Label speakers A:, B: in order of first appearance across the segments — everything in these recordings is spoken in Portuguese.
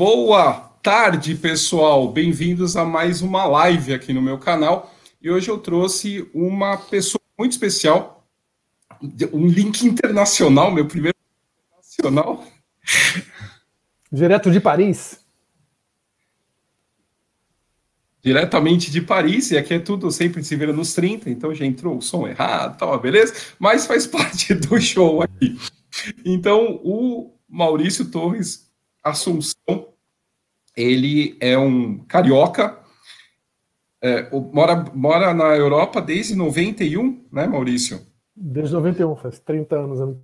A: Boa tarde, pessoal. Bem-vindos a mais uma live aqui no meu canal. E hoje eu trouxe uma pessoa muito especial, um link internacional, meu primeiro internacional.
B: Direto de Paris.
A: Diretamente de Paris, e aqui é tudo sempre se vira nos 30, então já entrou o som errado, tá, beleza? Mas faz parte do show aqui. Então, o Maurício Torres Assunção, ele é um carioca, é, mora, mora na Europa desde 91, né, Maurício?
B: Desde 91, faz 30 anos.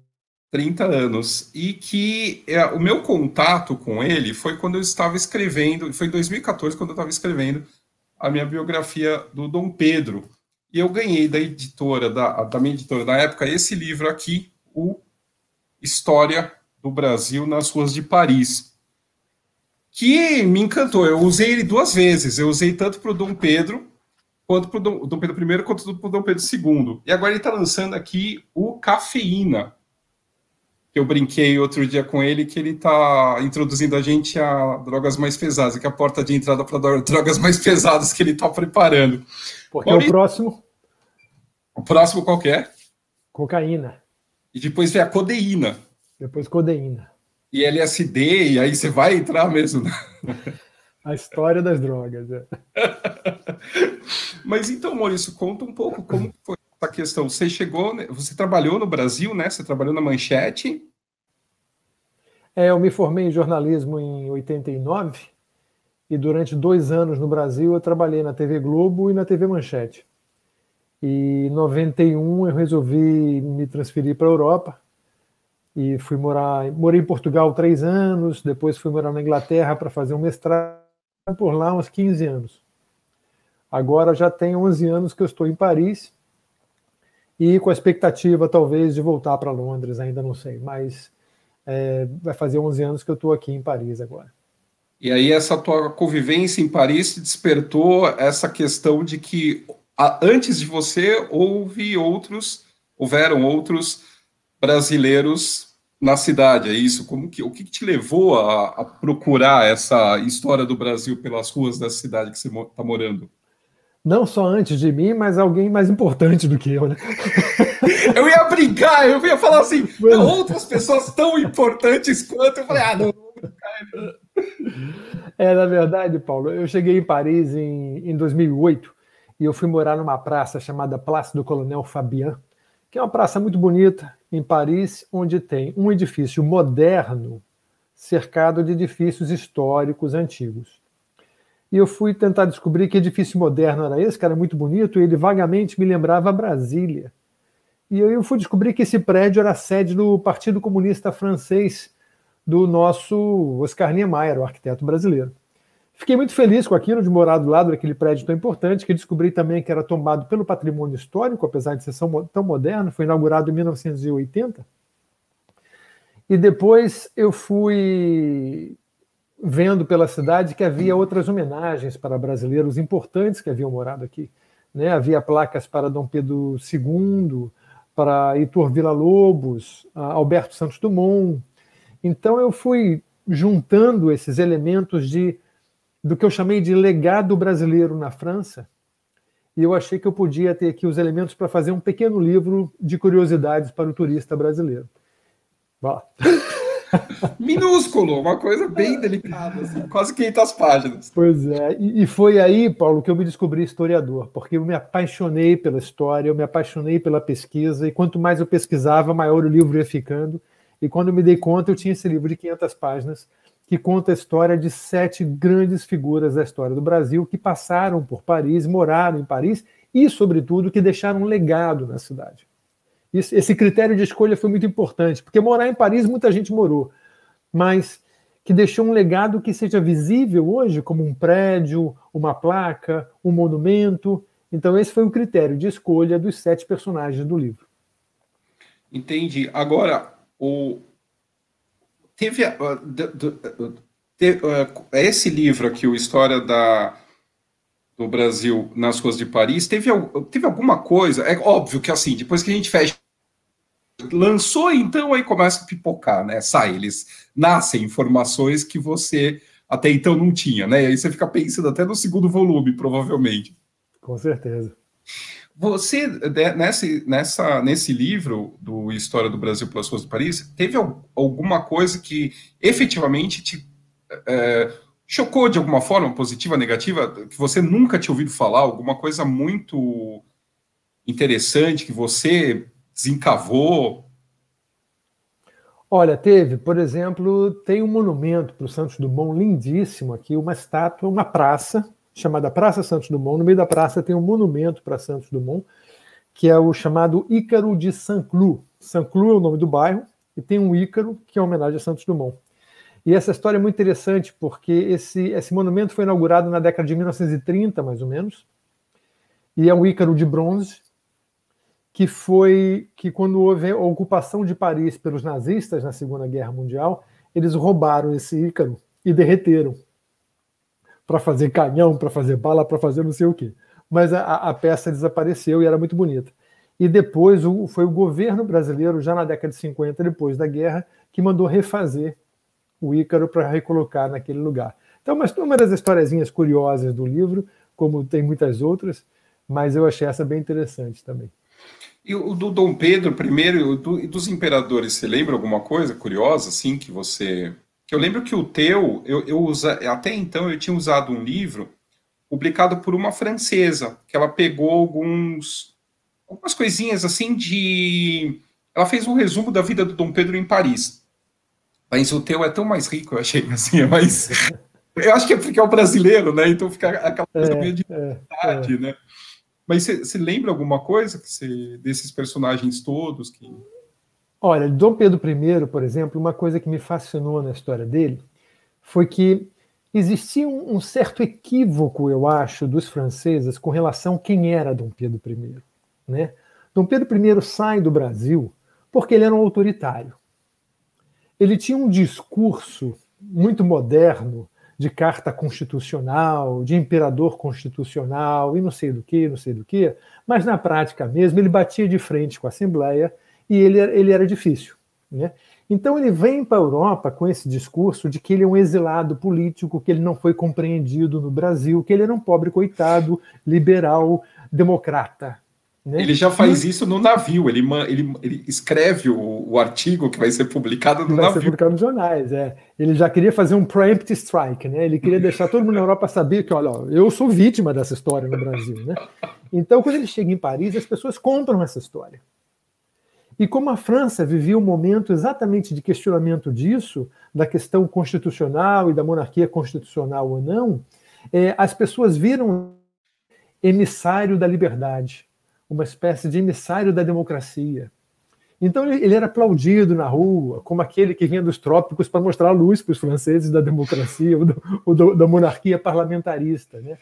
A: 30 anos. E que é, o meu contato com ele foi quando eu estava escrevendo, foi em 2014, quando eu estava escrevendo a minha biografia do Dom Pedro. E eu ganhei da editora, da, da minha editora da época, esse livro aqui, o História do Brasil nas ruas de Paris, que me encantou. Eu usei ele duas vezes. Eu usei tanto para o Dom Pedro, quanto para o Dom, Pedro I, quanto para o Dom Pedro II. E agora ele está lançando aqui o Cafeína, que eu brinquei outro dia com ele, que ele está introduzindo a gente a drogas mais pesadas, que é a porta de entrada para drogas mais pesadas que ele está preparando.
B: Porque Maurício, o próximo...
A: O próximo qual é?
B: Cocaína.
A: E depois vem a codeína.
B: Depois codeína.
A: E LSD, e aí você vai entrar mesmo.
B: A história das drogas. É.
A: Mas então, Maurício, conta um pouco como foi essa questão. Você chegou, né, você trabalhou no Brasil, né? Você trabalhou na Manchete.
B: É, eu me formei em jornalismo em 89 e durante dois anos no Brasil eu trabalhei na TV Globo e na TV Manchete. E em 91 eu resolvi me transferir para a Europa e fui morar, morei em Portugal três anos, depois fui morar na Inglaterra para fazer um mestrado por lá uns 15 anos. Agora já tem 11 anos que eu estou em Paris e com a expectativa talvez de voltar para Londres, ainda não sei, mas é, vai fazer 11 anos que eu estou aqui em Paris agora.
A: E aí essa tua convivência em Paris despertou essa questão de que antes de você houve outros, houveram outros brasileiros na cidade, é isso? Como que, o que, te levou a, a, procurar essa história do Brasil pelas ruas da cidade que você está morando?
B: Não só antes de mim, mas alguém mais importante do que eu, né?
A: eu ia brincar, eu ia falar assim, outras pessoas tão importantes quanto. Eu falei, ah, não,
B: brincar. É, na verdade, Paulo, eu cheguei em Paris em, em 2008 e eu fui morar numa praça chamada Place do Coronel Fabian, que é uma praça muito bonita em Paris, onde tem um edifício moderno cercado de edifícios históricos antigos. E eu fui tentar descobrir que edifício moderno era esse, que era muito bonito, e ele vagamente me lembrava Brasília. E eu fui descobrir que esse prédio era a sede do Partido Comunista Francês, do nosso Oscar Niemeyer, o arquiteto brasileiro. Fiquei muito feliz com aquilo de morar do lado daquele prédio tão importante, que descobri também que era tomado pelo patrimônio histórico, apesar de ser tão moderno, foi inaugurado em 1980. E depois eu fui vendo pela cidade que havia outras homenagens para brasileiros importantes que haviam morado aqui. Né? Havia placas para Dom Pedro II, para Heitor Villa-Lobos, Alberto Santos Dumont. Então eu fui juntando esses elementos de do que eu chamei de legado brasileiro na França. E eu achei que eu podia ter aqui os elementos para fazer um pequeno livro de curiosidades para o turista brasileiro.
A: Vá. Minúsculo, uma coisa bem delicada, assim, quase 500 páginas.
B: Pois é, e foi aí, Paulo, que eu me descobri historiador, porque eu me apaixonei pela história, eu me apaixonei pela pesquisa, e quanto mais eu pesquisava, maior o livro ia ficando. E quando eu me dei conta, eu tinha esse livro de 500 páginas, que conta a história de sete grandes figuras da história do Brasil que passaram por Paris, moraram em Paris e, sobretudo, que deixaram um legado na cidade. Esse critério de escolha foi muito importante, porque morar em Paris muita gente morou, mas que deixou um legado que seja visível hoje, como um prédio, uma placa, um monumento. Então, esse foi o critério de escolha dos sete personagens do livro.
A: Entendi. Agora, o, teve, teve esse livro aqui, o História da, do Brasil nas ruas de Paris, teve, teve alguma coisa? É óbvio que assim, depois que a gente fecha, lançou, então aí começa a pipocar, né? Sai, eles nascem informações que você até então não tinha, né? E aí você fica pensando até no segundo volume, provavelmente.
B: Com certeza.
A: Você, nesse, nessa, nesse livro do História do Brasil pelas Ruas do Paris, teve alguma coisa que efetivamente te é, chocou de alguma forma, positiva, negativa, que você nunca tinha ouvido falar, alguma coisa muito interessante que você desencavou?
B: Olha, teve, por exemplo, tem um monumento para o Santos Dumont lindíssimo aqui, uma estátua, uma praça chamada Praça Santos Dumont. No meio da praça tem um monumento para Santos Dumont, que é o chamado Ícaro de Saint-Cloud. Saint-Cloud é o nome do bairro e tem um Ícaro que é homenagem a Santos Dumont. E essa história é muito interessante porque esse, esse monumento foi inaugurado na década de 1930, mais ou menos, e é um Ícaro de bronze que foi que quando houve a ocupação de Paris pelos nazistas na Segunda Guerra Mundial, eles roubaram esse Ícaro e derreteram para fazer canhão, para fazer bala, para fazer não sei o quê. Mas a, a, peça desapareceu e era muito bonita. E depois o, foi o governo brasileiro, já na década de 50, depois da guerra, que mandou refazer o Ícaro para recolocar naquele lugar. Então, mas uma das historiezinhas curiosas do livro, como tem muitas outras, mas eu achei essa bem interessante também.
A: E o do Dom Pedro I e dos imperadores, você lembra alguma coisa curiosa, assim, que você... Que eu lembro que o teu, eu, eu usa, até então eu tinha usado um livro publicado por uma francesa, que ela pegou alguns, algumas coisinhas assim de... Ela fez um resumo da vida do Dom Pedro em Paris. Mas o teu é tão mais rico, eu achei, assim, é mais... Eu acho que é porque é o brasileiro, né? Então fica aquela coisa é, meio de é, é. né? Mas você lembra alguma coisa que cê, desses personagens todos? Que...
B: Olha, Dom Pedro I, por exemplo, uma coisa que me fascinou na história dele foi que existia um, certo equívoco, eu acho, dos franceses com relação a quem era Dom Pedro I. Né? Dom Pedro I sai do Brasil porque ele era um autoritário. Ele tinha um discurso muito moderno, de carta constitucional, de imperador constitucional e não sei do que, não sei do que, mas na prática mesmo ele batia de frente com a Assembleia e ele, ele era difícil. Né? Então ele vem para a Europa com esse discurso de que ele é um exilado político, que ele não foi compreendido no Brasil, que ele era um pobre coitado, liberal, democrata.
A: Né? Ele já faz isso no navio, ele, ele, ele escreve o, o, artigo que vai ser publicado no vai navio. Vai ser publicado
B: nos jornais, é. Ele já queria fazer um preempt strike, né? Ele queria deixar todo mundo na Europa saber que, olha, eu sou vítima dessa história no Brasil, né? Então, quando ele chega em Paris, as pessoas compram essa história. E como a França vivia um momento exatamente de questionamento disso, da questão constitucional e da monarquia constitucional ou não, é, as pessoas viram emissário da liberdade uma espécie de emissário da democracia. Então ele era aplaudido na rua como aquele que vinha dos trópicos para mostrar a luz para os franceses da democracia, ou, do, da monarquia parlamentarista. Né?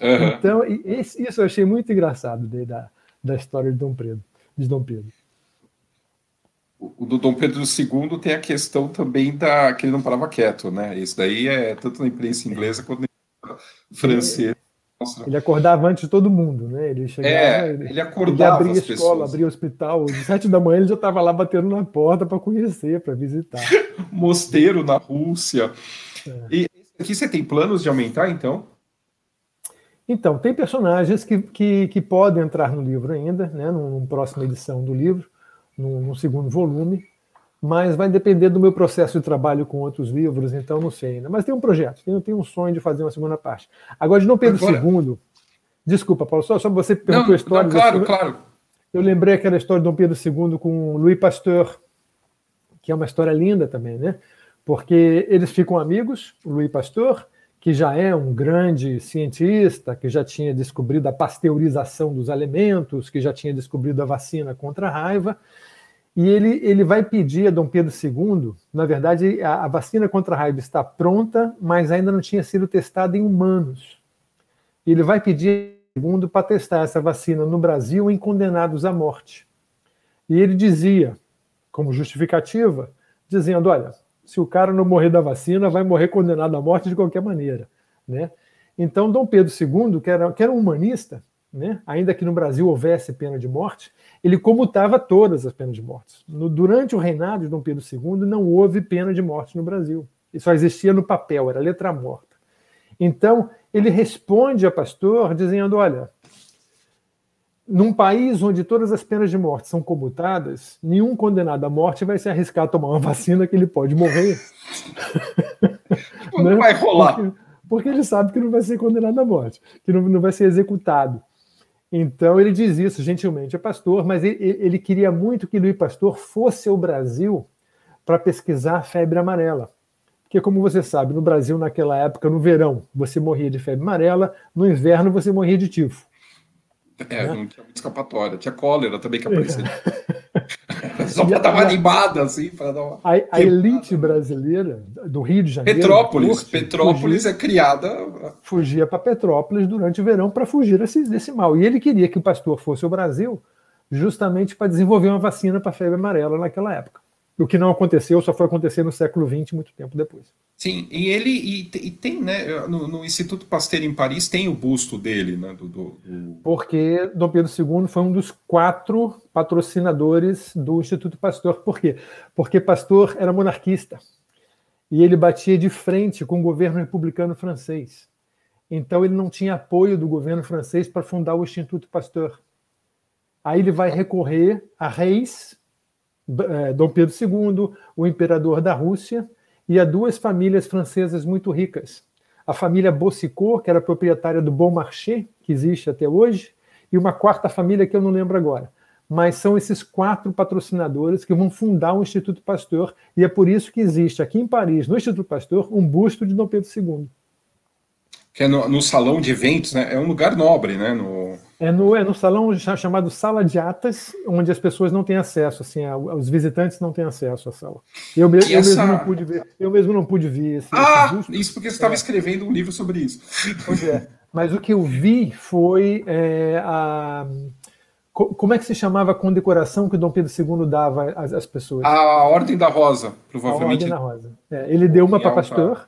B: Uhum. Então isso eu achei muito engraçado da, da história de Dom Pedro. De Dom Pedro.
A: O do Dom Pedro II tem a questão também da que ele não parava quieto, né? Isso daí é tanto na imprensa inglesa quanto na imprensa francesa.
B: Ele acordava antes de todo mundo, né? Ele chegava,
A: é, ele acordava
B: ele abria a escola, abria o hospital. Às sete da manhã ele já estava lá batendo na porta para conhecer, para visitar.
A: Mosteiro na Rússia. É. E aqui você tem planos de aumentar, então?
B: Então, tem personagens que, que, que podem entrar no livro ainda, né? Numa próxima edição do livro, num, num segundo volume mas vai depender do meu processo de trabalho com outros livros, então não sei ainda. Mas tem um projeto, tenho, tenho um sonho de fazer uma segunda parte. Agora, de Dom Pedro II, desculpa, Paulo, só, só você perguntou não, a história. Não,
A: claro, claro.
B: Eu lembrei aquela história de Dom Pedro II com Louis Pasteur, que é uma história linda também, né? Porque eles ficam amigos, o Louis Pasteur, que já é um grande cientista, que já tinha descobrido a pasteurização dos alimentos, que já tinha descobrido a vacina contra a raiva, e ele, ele vai pedir a Dom Pedro II, na verdade, a, a, vacina contra a raiva está pronta, mas ainda não tinha sido testada em humanos. Ele vai pedir segundo para testar essa vacina no Brasil em condenados à morte. E ele dizia, como justificativa, dizendo: olha, se o cara não morrer da vacina, vai morrer condenado à morte de qualquer maneira. Né? Então, Dom Pedro II, que era, que era um humanista, né? ainda que no Brasil houvesse pena de morte, ele comutava todas as penas de morte. No, durante o reinado de Dom Pedro II, não houve pena de morte no Brasil. só existia no papel, era letra morta. Então, ele responde a pastor dizendo: olha, num país onde todas as penas de morte são comutadas, nenhum condenado à morte vai se arriscar a tomar uma vacina que ele pode morrer.
A: Não né? vai rolar.
B: Porque, porque, ele sabe que não vai ser condenado à morte, que não, não vai ser executado. Então ele diz isso gentilmente a pastor, mas ele, ele queria muito que Luiz Pastor fosse ao Brasil para pesquisar a febre amarela. Porque, como você sabe, no Brasil, naquela época, no verão, você morria de febre amarela, no inverno, você morria de tifo.
A: É, não tinha muita escapatória. Tinha cólera também que aparecia. Só para dar uma animada, assim, para dar uma.
B: A, a elite brasileira do Rio de Janeiro.
A: Petrópolis. Porto, Petrópolis fugia, é criada.
B: Fugia para Petrópolis durante o verão para fugir desse, desse mal. E ele queria que o pastor fosse ao Brasil justamente para desenvolver uma vacina para a febre amarela naquela época. O que não aconteceu só foi acontecer no século XX, muito tempo depois.
A: Sim, e ele e, e tem, né, no, no, Instituto Pasteur em Paris tem o busto dele, né? Do, do, do...
B: Porque Dom Pedro II foi um dos quatro patrocinadores do Instituto Pasteur. Por quê? Porque Pasteur era monarquista e ele batia de frente com o governo republicano francês. Então ele não tinha apoio do governo francês para fundar o Instituto Pasteur. Aí ele vai recorrer a reis Dom Pedro II, o imperador da Rússia, e a duas famílias francesas muito ricas. A família Bossicot, que era proprietária do Bon Marché, que existe até hoje, e uma quarta família que eu não lembro agora. Mas são esses quatro patrocinadores que vão fundar o Instituto Pasteur, e é por isso que existe aqui em Paris, no Instituto Pasteur, um busto de Dom Pedro II.
A: Que é no, no salão de eventos, né? É um lugar nobre, né? No
B: é no, é no salão chamado Sala de Atas, onde as pessoas não têm acesso, assim, os visitantes não têm acesso à sala. Eu, me, eu essa... mesmo não pude ver, eu mesmo não pude ver esse,
A: Ah, esse isso porque você estava é. escrevendo um livro sobre isso.
B: Pois é. Mas o que eu vi foi é, a como é que se chamava a condecoração que o Dom Pedro II dava às, às pessoas?
A: A Ordem da Rosa, provavelmente.
B: A Ordem da Rosa. É, ele deu uma para Pasteur,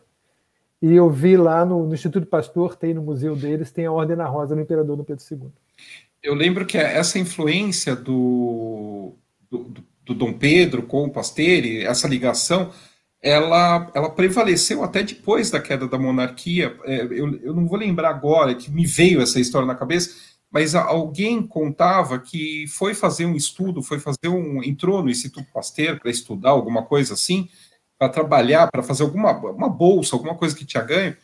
B: e eu vi lá no, no, Instituto Pasteur, tem no museu deles, tem a Ordem da Rosa do Imperador Dom Pedro II
A: eu lembro que essa influência do, do, do Dom Pedro com o Pasteur, essa ligação, ela, ela prevaleceu até depois da queda da monarquia. É, eu, eu não vou lembrar agora, que me veio essa história na cabeça, mas alguém contava que foi fazer um estudo, foi fazer um. entrou no Instituto Pasteur para estudar alguma coisa assim, para trabalhar, para fazer alguma uma bolsa, alguma coisa que tinha ganho,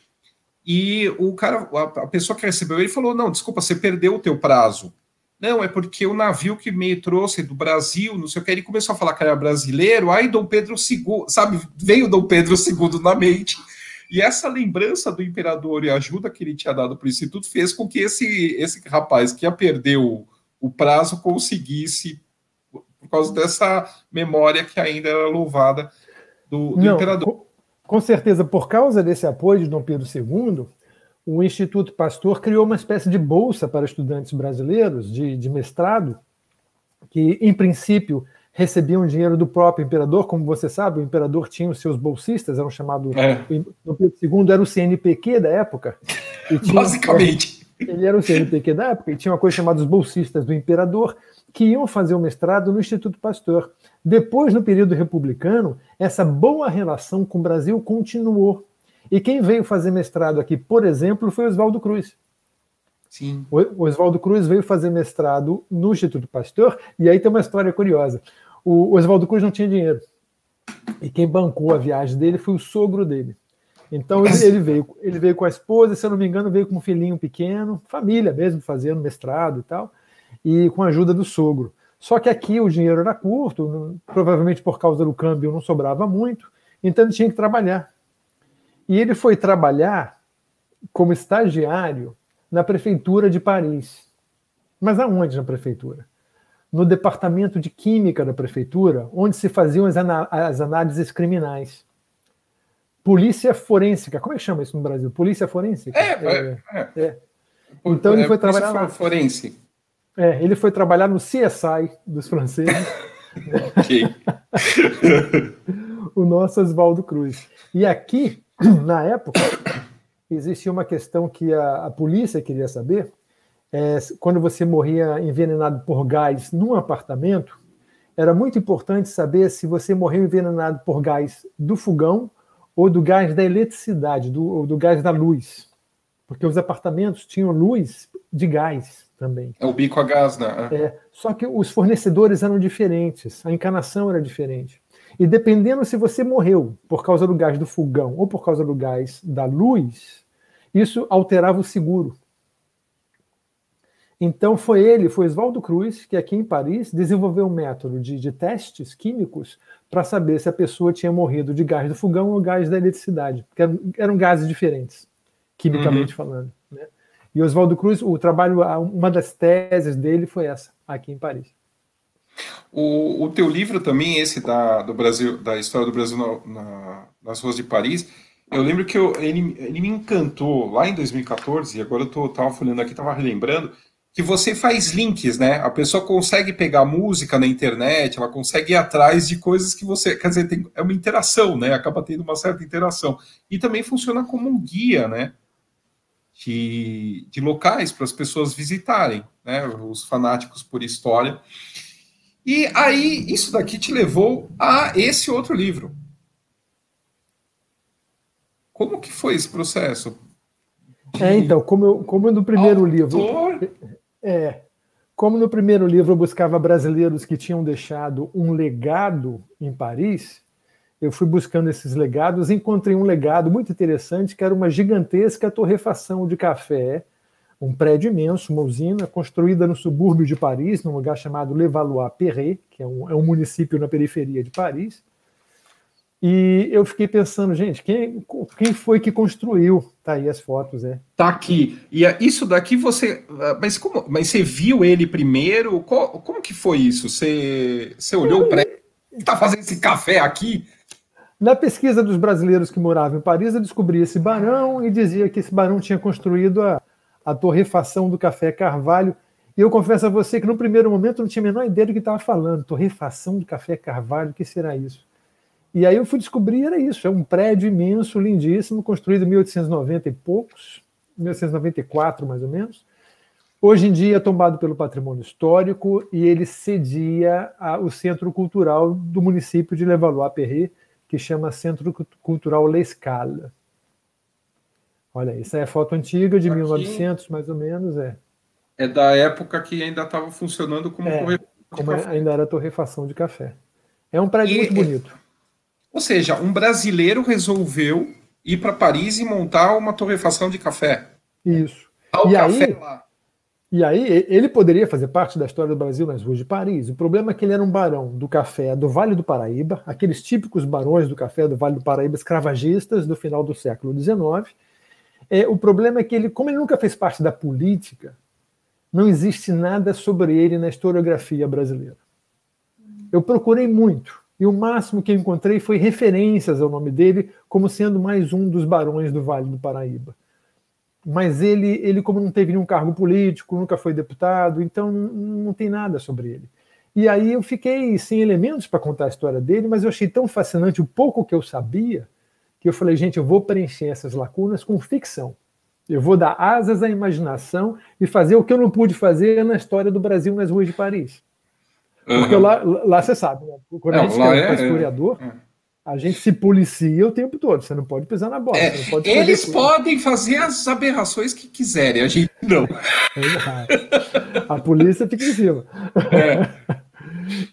A: e o cara, a pessoa que recebeu ele falou: Não, desculpa, você perdeu o teu prazo. Não, é porque o navio que me trouxe do Brasil, não sei o que, ele começou a falar que era brasileiro, aí Dom Pedro II, sabe, veio Dom Pedro II na mente. E essa lembrança do imperador e a ajuda que ele tinha dado para o Instituto fez com que esse, esse rapaz que ia perder o, o prazo conseguisse, por causa dessa memória que ainda era louvada do, do
B: não,
A: imperador
B: com certeza, por causa desse apoio de Dom Pedro II, o Instituto Pastor criou uma espécie de bolsa para estudantes brasileiros de, de mestrado, que, em princípio, recebiam dinheiro do próprio imperador. Como você sabe, o imperador tinha os seus bolsistas, eram chamados. É. Dom Pedro II era o CNPq da época.
A: Tinha, Basicamente.
B: Ele era o CNPq da época e tinha uma coisa chamada os bolsistas do imperador, que iam fazer o mestrado no Instituto Pasteur. Depois, no período republicano, essa boa relação com o Brasil continuou. E quem veio fazer mestrado aqui, por exemplo, foi Oswaldo Cruz.
A: Sim.
B: O Oswaldo Cruz veio fazer mestrado no Instituto Pasteur, e aí tem uma história curiosa. O Oswaldo Cruz não tinha dinheiro. E quem bancou a viagem dele foi o sogro dele. Então ele, ele, veio, ele veio com a esposa, se eu não me engano, veio com um filhinho pequeno, família mesmo, fazendo mestrado e tal, e com a ajuda do sogro. Só que aqui o dinheiro era curto, provavelmente por causa do câmbio não sobrava muito, então ele tinha que trabalhar. E ele foi trabalhar como estagiário na prefeitura de Paris. Mas aonde na prefeitura? No departamento de química da prefeitura, onde se faziam as, as análises criminais. Polícia forense, como é que chama isso no Brasil? Polícia forense?
A: É, é, é. é.
B: Então ele é, foi trabalhar lá.
A: Forense.
B: É, ele foi trabalhar no CSI dos franceses. o nosso Oswaldo Cruz. E aqui, na época, existia uma questão que a, a polícia queria saber. É, quando você morria envenenado por gás num apartamento, era muito importante saber se você morreu envenenado por gás do fogão ou do gás da eletricidade, do, ou do gás da luz. Porque os apartamentos tinham luz de gás também.
A: É o bico a gás, né?
B: É, só que os fornecedores eram diferentes, a encanação era diferente. E dependendo se você morreu por causa do gás do fogão ou por causa do gás da luz, isso alterava o seguro. Então foi ele, foi Oswaldo Cruz, que aqui em Paris desenvolveu um método de, de testes químicos para saber se a pessoa tinha morrido de gás do fogão ou gás da eletricidade, porque eram, eram gases diferentes, quimicamente uhum. falando. Né? E Oswaldo Cruz, o trabalho, uma das teses dele foi essa, aqui em Paris.
A: O, o teu livro também, esse da, do Brasil, da história do Brasil na, na, nas ruas de Paris, eu lembro que eu, ele, ele me encantou lá em 2014, e agora eu estava folhando aqui, estava relembrando, que você faz links, né? A pessoa consegue pegar música na internet, ela consegue ir atrás de coisas que você. Quer dizer, tem, é uma interação, né? Acaba tendo uma certa interação. E também funciona como um guia, né? De, de locais para as pessoas visitarem, né? Os fanáticos por história. E aí, isso daqui te levou a esse outro livro. Como que foi esse processo?
B: É, então, como, eu, como no primeiro Autor... livro. É. Como no primeiro livro eu buscava brasileiros que tinham deixado um legado em Paris, eu fui buscando esses legados e encontrei um legado muito interessante que era uma gigantesca torrefação de café, um prédio imenso, uma usina construída no subúrbio de Paris, num lugar chamado Levallois-Perret, que é um, é um município na periferia de Paris. E eu fiquei pensando, gente, quem, quem foi que construiu? Tá aí as fotos, é.
A: Tá aqui. E é, isso daqui você. Ah, mas como? Mas você viu ele primeiro? Como, como que foi isso? Você, você olhou para ele? Está fazendo esse café aqui?
B: Na pesquisa dos brasileiros que moravam em Paris, eu descobri esse barão e dizia que esse barão tinha construído a, a torrefação do café Carvalho. E eu confesso a você que no primeiro momento eu não tinha a menor ideia do que estava falando. Torrefação do café Carvalho, o que será isso? E aí eu fui descobrir, era isso, é um prédio imenso, lindíssimo, construído em 1890 e poucos, 1894 mais ou menos. Hoje em dia é tombado pelo patrimônio histórico e ele cedia o centro cultural do município de Levallois-Perret, que chama Centro Cultural L'Escala. Olha, essa é a foto antiga de Aqui, 1900, mais ou menos, é.
A: É da época que ainda estava funcionando como,
B: é, como ainda era torrefação de café. É um prédio e, muito bonito.
A: Ou seja, um brasileiro resolveu ir para Paris e montar uma torrefação de café.
B: Isso. e aí, lá. E aí, ele poderia fazer parte da história do Brasil nas ruas de Paris. O problema é que ele era um barão do café do Vale do Paraíba, aqueles típicos barões do café do Vale do Paraíba, escravagistas do final do século XIX. É, o problema é que ele, como ele nunca fez parte da política, não existe nada sobre ele na historiografia brasileira. Eu procurei muito, e o máximo que eu encontrei foi referências ao nome dele como sendo mais um dos barões do Vale do Paraíba. Mas ele, ele como não teve nenhum cargo político, nunca foi deputado, então não tem nada sobre ele. E aí eu fiquei sem elementos para contar a história dele, mas eu achei tão fascinante o pouco que eu sabia, que eu falei, gente, eu vou preencher essas lacunas com ficção. Eu vou dar asas à imaginação e fazer o que eu não pude fazer na história do Brasil nas ruas de Paris. Porque uhum. lá, lá você sabe, né? quando a gente é, é historiador, é. a gente se policia o tempo todo. Você não pode pisar na bola.
A: É, eles podem fazer as aberrações que quiserem, a gente não.
B: a polícia fica em cima. É.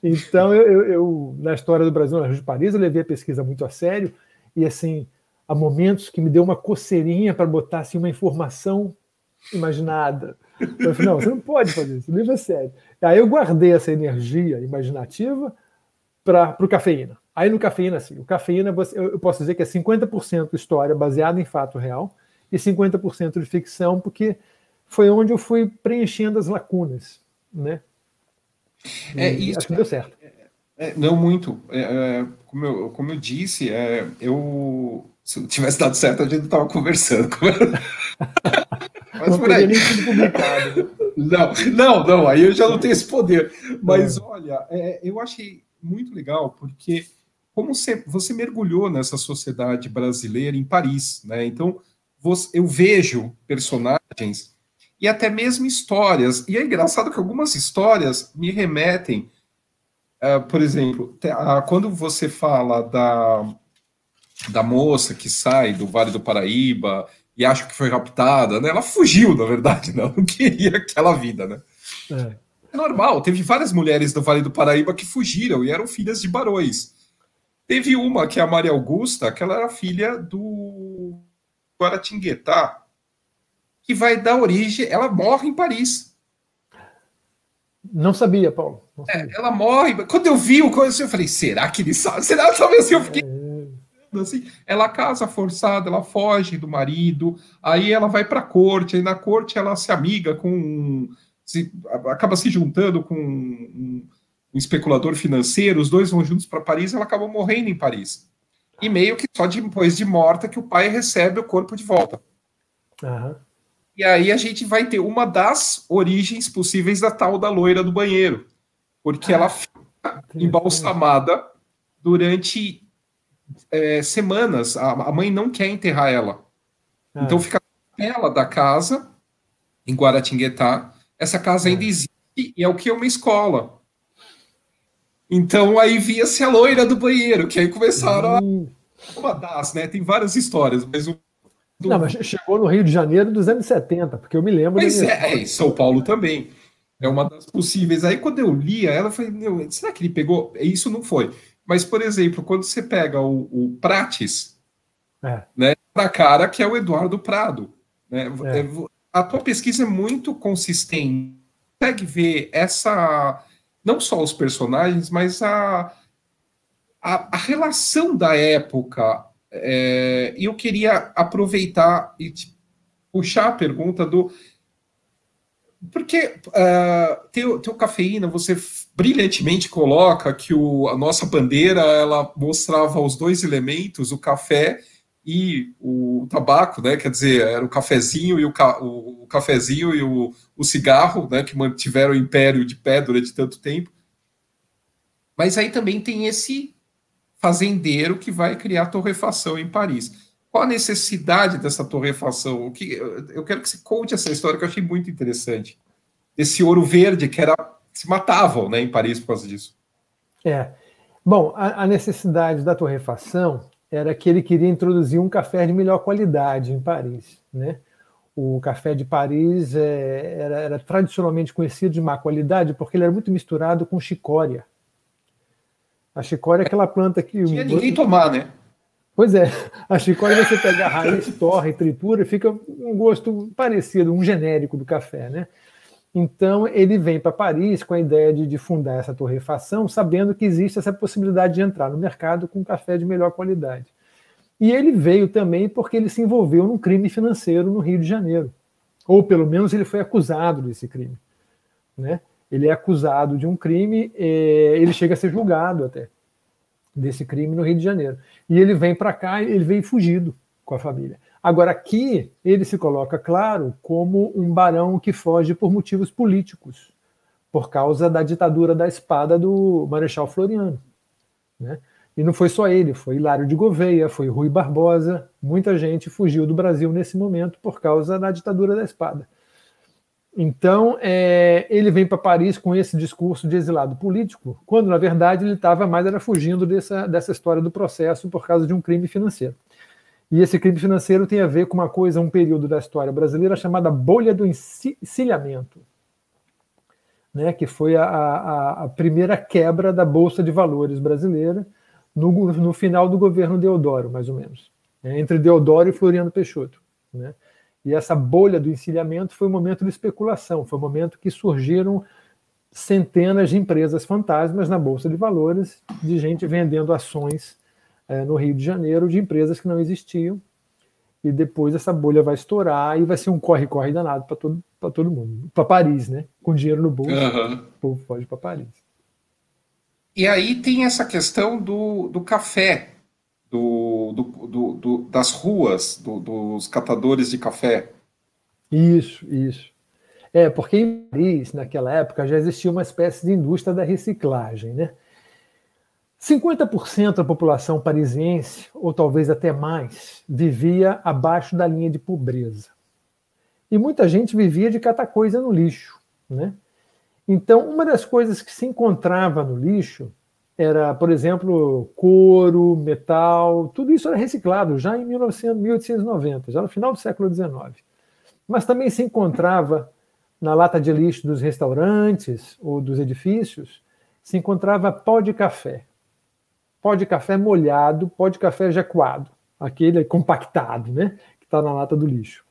B: Então, eu, eu, eu, na história do Brasil, na Rio de Paris, eu levei a pesquisa muito a sério e, assim, há momentos que me deu uma coceirinha para botar assim, uma informação imaginada. Eu falei, não, você não pode fazer isso, o livro é sério. Aí eu guardei essa energia imaginativa para o cafeína. Aí no cafeína, assim, o cafeína eu posso dizer que é 50% história baseada em fato real e 50% de ficção, porque foi onde eu fui preenchendo as lacunas, né?
A: É, isso, acho que deu certo. É, é, não muito. É, é, como, eu, como eu disse, é, eu se tivesse dado certo, a gente não estava conversando.
B: Mas não nem sido publicado. Né?
A: Não, não, não, aí eu já não tenho esse poder. Mas é. olha, é, eu achei muito legal, porque como você, você mergulhou nessa sociedade brasileira em Paris, né? Então, você, eu vejo personagens e até mesmo histórias. E é engraçado que algumas histórias me remetem, uh, por exemplo, a, quando você fala da da moça que sai do Vale do Paraíba e acha que foi raptada, né? Ela fugiu, na verdade, né? ela não queria aquela vida, né? É. é normal, teve várias mulheres do Vale do Paraíba que fugiram e eram filhas de barões. Teve uma, que é a Maria Augusta, que ela era filha do Guaratinguetá, que vai dar origem, ela morre em Paris.
B: Não sabia, Paulo. Não
A: é, sabia. É, ela morre. Quando eu vi o coisa, eu falei, será que ele sabe? Será que assim? Eu fiquei. É. Assim, ela casa forçada, ela foge do marido, aí ela vai para a corte, aí na corte ela se amiga com. Se, acaba se juntando com um, um especulador financeiro, os dois vão juntos para Paris, ela acaba morrendo em Paris. E meio que só depois de morta que o pai recebe o corpo de volta. Uhum. E aí a gente vai ter uma das origens possíveis da tal da loira do banheiro. Porque ela fica embalsamada durante é, semanas. A, a, mãe não quer enterrar ela. Ah. Então fica ela da casa, em Guaratinguetá. Essa casa ainda ah. existe e é o que é uma escola. Então aí via-se a loira do banheiro, que aí começaram a. Hum. Uma das, né? Tem várias histórias, mas o
B: do... Não, mas chegou no Rio de Janeiro dos anos 70, porque eu me lembro.
A: Mas é, é, São Paulo também. É uma das possíveis. Aí quando eu lia ela, eu falei, será que ele pegou? Isso não foi. Mas, por exemplo, quando você pega o, o Prates, é. né, na cara, que é o Eduardo Prado. Né, é. é a tua pesquisa é muito consistente. Consegue ver essa. Não só os personagens, mas a, a, a relação da época é, e eu queria aproveitar e puxar a pergunta do. Porque uh, teu, teu cafeína, você brilhantemente coloca que o, a nossa bandeira ela mostrava os dois elementos, o café e o tabaco, né? Quer dizer, era o cafezinho e o, ca, o, o cafezinho e o, o cigarro, né? Que mantiveram o império de pé durante tanto tempo. Mas aí também tem esse fazendeiro que vai criar torrefação em Paris. Qual a necessidade dessa torrefação? O que, eu quero que você conte essa história que eu achei muito interessante. Esse ouro verde que era se matavam né, em Paris por causa disso.
B: É. Bom, a, a necessidade da torrefação era que ele queria introduzir um café de melhor qualidade em Paris. Né? O café de Paris é, era, era, tradicionalmente conhecido de má qualidade porque ele era muito misturado com chicória. A chicória é aquela planta que.
A: Tinha ninguém tomar, né?
B: Pois é, a chicória você pega a raiz, torre, tritura, fica um gosto parecido, um genérico do café, né? Então ele vem para Paris com a ideia de, de, fundar essa torrefação, sabendo que existe essa possibilidade de entrar no mercado com café de melhor qualidade. E ele veio também porque ele se envolveu num crime financeiro no Rio de Janeiro, ou pelo menos ele foi acusado desse crime, né? ele é acusado de um crime, é, ele chega a ser julgado até desse crime no Rio de Janeiro. E ele vem para cá, ele vem fugido com a família. Agora, aqui, ele se coloca, claro, como um barão que foge por motivos políticos, por causa da ditadura da espada do Marechal Floriano. Né? E não foi só ele, foi Hilário de Gouveia, foi Rui Barbosa, muita gente fugiu do Brasil nesse momento por causa da ditadura da espada. Então, é, ele vem para Paris com esse discurso de exilado político, quando, na verdade, ele estava mais era fugindo dessa, dessa história do processo por causa de um crime financeiro. E esse crime financeiro tem a ver com uma coisa, um período da história brasileira chamada bolha do encilhamento, né, que foi a, a, a primeira quebra da Bolsa de Valores brasileira no, no final do governo Deodoro, mais ou menos, né, entre Deodoro e Floriano Peixoto. Né? E essa bolha do encilhamento foi um momento de especulação, foi um momento que surgiram centenas de empresas fantasmas na Bolsa de Valores, de gente vendendo ações é, no Rio de Janeiro de empresas que não existiam. E depois essa bolha vai estourar e vai ser um corre-corre danado para todo, todo mundo. Para Paris, né? Com dinheiro no bolso, uhum. o povo foge para Paris.
A: E aí tem essa questão do, do café, do, do, do, do das ruas, dos catadores de café.
B: Isso, isso. É, porque em Paris, naquela época, já existia uma espécie de indústria da reciclagem, né? 50% da população parisiense, ou talvez até mais, vivia abaixo da linha de pobreza. E muita gente vivia de catar coisa no lixo, né? Então, uma das coisas que se encontrava no lixo era, por exemplo, couro, metal, tudo isso era reciclado já em 1900, 1890, já no final do século XIX. Mas também se encontrava na lata de lixo dos restaurantes ou dos edifícios, se encontrava pó de café. Pó de café molhado, pó de café jacuado, aquele compactado, né, que está na lata do lixo.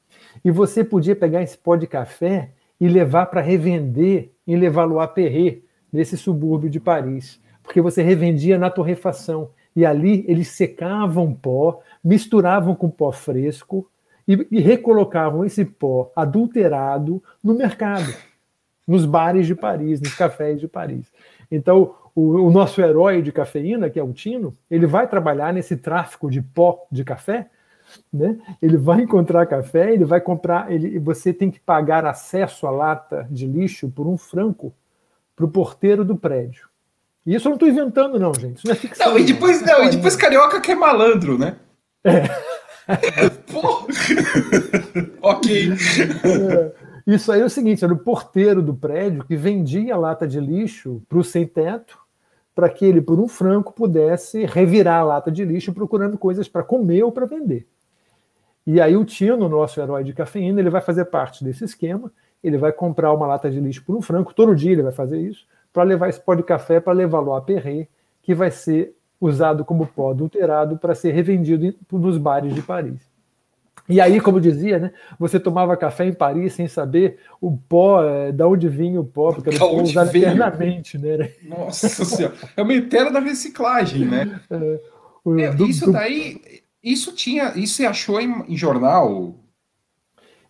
B: E você podia pegar esse pó de café e levar para revender em Levallois-Perret, nesse subúrbio de Paris porque você revendia na torrefação. E ali eles secavam pó, misturavam com pó fresco e, e recolocavam esse pó adulterado no mercado, nos bares de Paris, nos cafés de Paris. Então, o, o, nosso herói de cafeína, que é o Tino, ele vai trabalhar nesse tráfico de pó de café, né? Ele vai encontrar café, ele vai comprar, ele, você tem que pagar acesso à lata de lixo por um franco para o porteiro do prédio. E isso eu não estou inventando, não, gente. Isso não é ficção.
A: Não, e depois, não, e depois carioca que é malandro, né? É. ok.
B: É. Isso aí é o seguinte: era o porteiro do prédio que vendia lata de lixo para o sem-teto, para que ele, por um franco, pudesse revirar a lata de lixo procurando coisas para comer ou para vender. E aí o Tino, nosso herói de cafeína, ele vai fazer parte desse esquema. Ele vai comprar uma lata de lixo por um franco, todo dia ele vai fazer isso para levar esse pó de café para levá-lo a Perret, que vai ser usado como pó adulterado para ser revendido nos bares de Paris. E aí, como dizia, né, você tomava café em Paris sem saber o pó, é, da onde vinha o pó, porque era pó usado veio? eternamente. Né?
A: Nossa Senhora, é uma eterna da reciclagem, né? É, o, é, do, isso daí, isso tinha, isso você achou em, em jornal?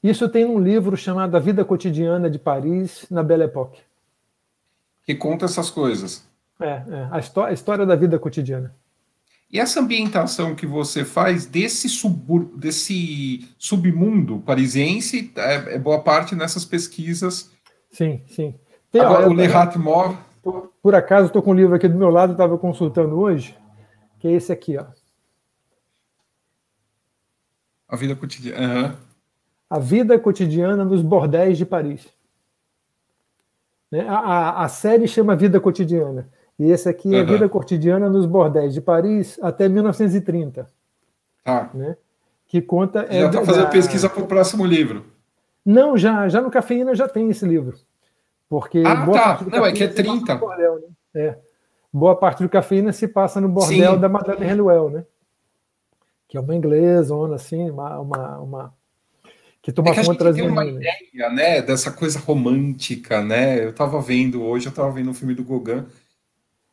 B: Isso tem um livro chamado A Vida Cotidiana de Paris, na Belle Époque
A: que conta essas coisas.
B: É, é. A, a, história, da vida cotidiana.
A: E essa ambientação que você faz desse, subur, desse submundo parisiense é, é, boa parte nessas pesquisas.
B: Sim, sim.
A: Tem, Agora, o Le Hatmore.
B: Por, por acaso, estou com um livro aqui do meu lado, estava consultando hoje, que é esse aqui, ó.
A: A vida cotidiana. Uhum.
B: A vida cotidiana nos bordéis de Paris. Né? A, a, série chama Vida Cotidiana. E esse aqui é uhum. Vida Cotidiana nos Bordéis de Paris até 1930.
A: Ah.
B: Né? Que conta.
A: Já está é, fazendo da... pesquisa para o próximo livro.
B: Não, já, já no Cafeína já tem esse livro. Porque
A: ah, tá. Não, é que é 30.
B: Bordel, né? é. Boa parte do Cafeína se passa no bordel Sim. da Madame Renwell, né? Que é uma inglesa, assim, uma, uma, uma que toma é que conta das
A: tem uma ideia, né, dessa coisa romântica, né? Eu estava vendo hoje, eu estava vendo um filme do Gauguin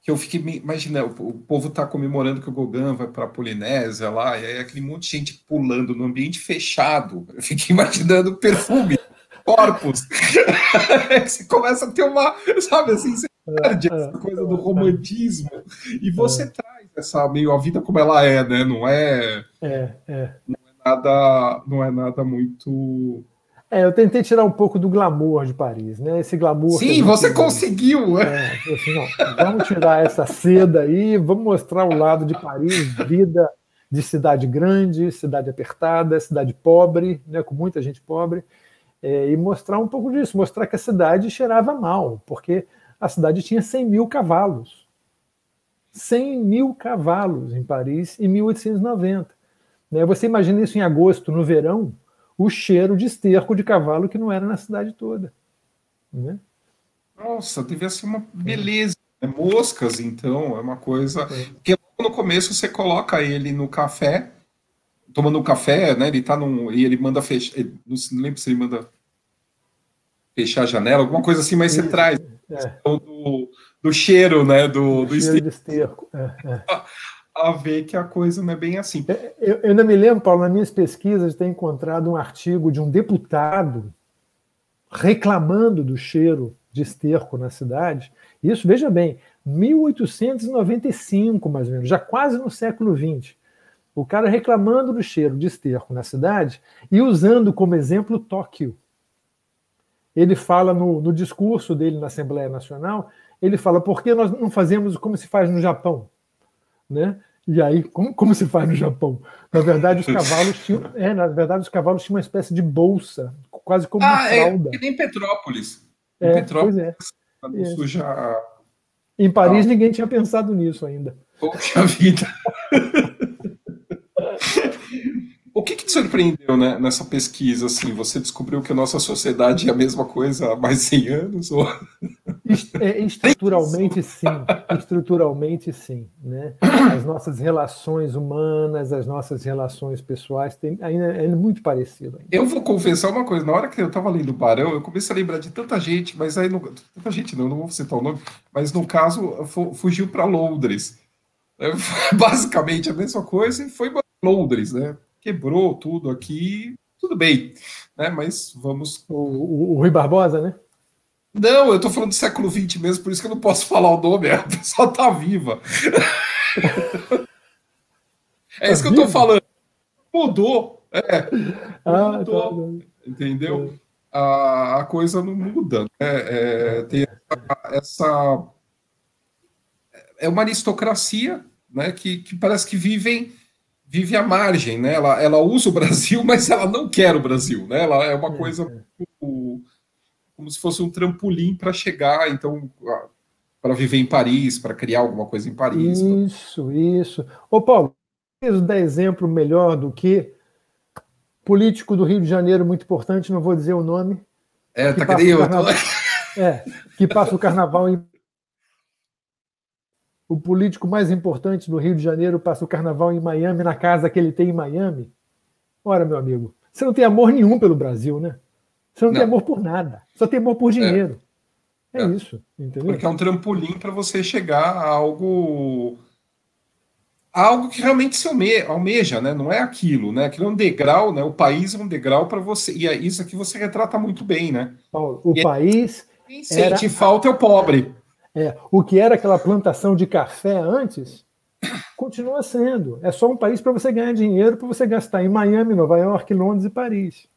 A: que eu fiquei imaginando, o povo está comemorando que o Gauguin vai para a Polinésia lá, e aí aquele monte de gente pulando no ambiente fechado. Eu fiquei imaginando perfume, corpos. você começa a ter uma, sabe assim, você perde é, essa coisa do romantismo. E você é. traz essa meio a vida como ela é, né? Não é.
B: É, é.
A: Não nada, não é nada muito.
B: É, eu tentei tirar um pouco do glamour de Paris, né? Esse glamour.
A: Sim, você conseguiu!
B: É, assim, não, vamos tirar essa seda aí, vamos mostrar o lado de Paris, vida de cidade grande, cidade apertada, cidade pobre, né, com muita gente pobre, é, e mostrar um pouco disso, mostrar que a cidade cheirava mal, porque a cidade tinha 100 mil cavalos. 100 mil cavalos em Paris em 1890. Né? Você imagina isso em agosto, no verão, o cheiro de esterco de cavalo que não era na cidade toda. Né?
A: Nossa, devia ser uma beleza. É. Moscas, então, é uma coisa. É. Porque no começo você coloca ele no café, tomando um café, né? Ele tá num. E ele manda fechar. Não lembro se ele manda fechar a janela, alguma coisa assim, mas Isso. você traz é. do, do cheiro, né? Do, do
B: cheiro esterco. de esterco. É, é.
A: a ver que a coisa não é bem assim.
B: É, eu, eu ainda me lembro, Paulo, nas minhas pesquisas, de ter encontrado um artigo de um deputado reclamando do cheiro de esterco na cidade. Isso, veja bem, 1895, mais ou menos, já quase no século XX. O cara reclamando do cheiro de esterco na cidade e usando como exemplo Tóquio. Ele fala no, no discurso dele na Assembleia Nacional, ele fala, por que nós não fazemos como se faz no Japão? Né? E aí, como, como se faz no Japão? Na verdade, os cavalos tinham. É, na verdade, os cavalos tinham uma espécie de bolsa, quase como ah, uma é, fralda.
A: É, que nem Petrópolis.
B: Em é, Petrópolis,
A: pois é. suja
B: Em Paris, ah. ninguém tinha pensado nisso ainda.
A: Poxa vida! O que, que te surpreendeu né, nessa pesquisa? Assim, você descobriu que a nossa sociedade é a mesma coisa há mais de 100 anos? Ou...
B: É, estruturalmente, sim. Estruturalmente, sim. Né? As nossas relações humanas, as nossas relações pessoais, tem, ainda é muito parecido. Ainda.
A: Eu vou confessar uma coisa. Na hora que eu estava lendo o Barão, eu comecei a lembrar de tanta gente, mas aí... Não, tanta gente não, não vou citar o nome, mas no caso, fugiu para Londres. Basicamente a mesma coisa e foi para Londres, né? quebrou tudo aqui, tudo bem, né? Mas vamos.
B: O, o, o Rui Barbosa, né?
A: Não, eu estou falando do século XX mesmo, por isso que eu não posso falar o nome, a pessoa está viva. é isso que eu estou falando. Mudou. É. Ah, mudou. Tá, entendeu? É. A, a, coisa não muda. Né? É, tem essa, essa, É uma aristocracia né, que, que parece que vivem vive à margem, né? Ela, ela usa o Brasil, mas ela não quer o Brasil, né? Ela é uma é, coisa é. Como, se fosse um trampolim para chegar, então, para viver em Paris, para criar alguma coisa em Paris.
B: Isso, pra... isso. Ô, Paulo, dar exemplo melhor do que político do Rio de Janeiro muito importante, não vou dizer o nome.
A: É, tá que nem
B: carnaval, É, que passa o carnaval em o político mais importante do Rio de Janeiro passa o carnaval em Miami, na casa que ele tem em Miami. Ora, meu amigo, você não tem amor nenhum pelo Brasil, né? Você não, não. tem amor por nada. Só tem amor por é. dinheiro. É, é. isso, entendeu?
A: Porque é um trampolim para você chegar a algo algo que realmente se almeja, né? Não é aquilo, né? Aquilo é um degrau, né? O país é um degrau para você. E é isso aqui você retrata muito bem, né?
B: Paulo, o e é país.
A: Quem sente era... falta é o pobre.
B: É, o que era aquela plantação de café antes, continua sendo. É só um país para você ganhar dinheiro, para você gastar em Miami, Nova York, Londres e Paris.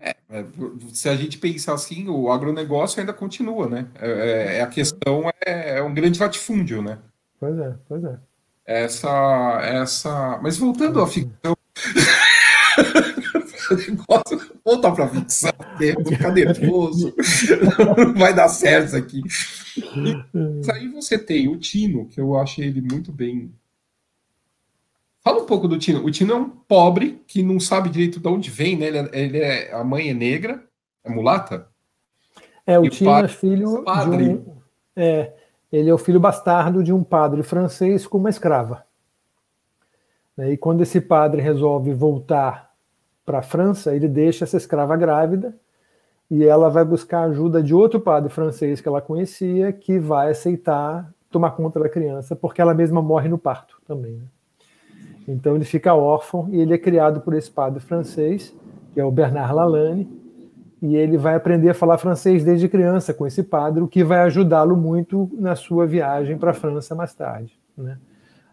A: É, é, se a gente pensar assim, o agronegócio ainda continua, né? É, é, é a questão é, é, um grande latifúndio, né?
B: Pois é, pois é.
A: Essa, essa. Mas voltando à ficção. voltar para ficção, vou ficar nervoso, vai dar certo isso aqui. E aí você tem o Tino, que eu achei ele muito bem. Fala um pouco do Tino. O Tino é um pobre que não sabe direito de onde vem, né? Ele é, ele é a mãe é negra, é mulata.
B: É, o Tino é filho padre. de um. É, ele é o filho bastardo de um padre francês com uma escrava. E quando esse padre resolve voltar para a França, ele deixa essa escrava grávida e ela vai buscar ajuda de outro padre francês que ela conhecia, que vai aceitar tomar conta da criança, porque ela mesma morre no parto também. Né? Então ele fica órfão e ele é criado por esse padre francês, que é o Bernard Lalane, e ele vai aprender a falar francês desde criança com esse padre, o que vai ajudá-lo muito na sua viagem para a França mais tarde. Né?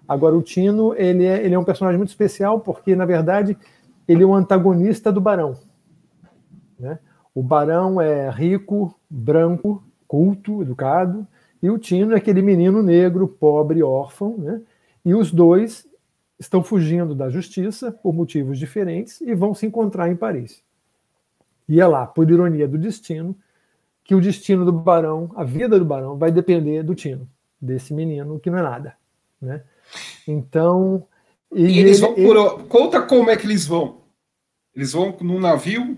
B: Agora, o Tino ele é, ele é um personagem muito especial, porque, na verdade, ele é o antagonista do barão. Né? O barão é rico, branco, culto, educado, e o Tino é aquele menino negro, pobre, órfão, né? e os dois estão fugindo da justiça por motivos diferentes e vão se encontrar em Paris. E é lá, por ironia do destino, que o destino do barão, a vida do barão, vai depender do Tino, desse menino que não é nada. Né? Então,
A: e, e eles ele, vão por. Ele... Conta como é que eles vão. Eles vão num navio.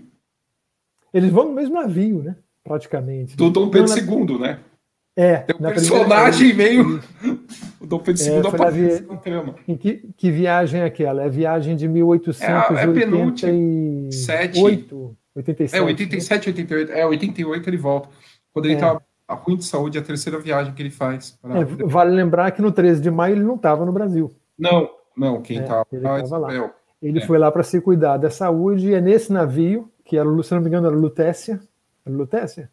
B: Eles vão no mesmo navio, né? Praticamente.
A: Do Dom Pedro II, né?
B: É.
A: Tem um personagem meio. O Dom Pedro II é,
B: aparece na trama. Em que, que viagem é aquela? É viagem de 1887. É, é 87.
A: É, 87, 88. É, 88 ele volta. Quando ele estava é. ruim de saúde, é a terceira viagem que ele faz.
B: É, vale lembrar que no 13 de maio ele não estava no Brasil.
A: Não, não, quem estava
B: é, lá. É, ele foi lá para se cuidar da saúde e é nesse navio, que era, se não me engano, era Lutécia. Era Lutécia?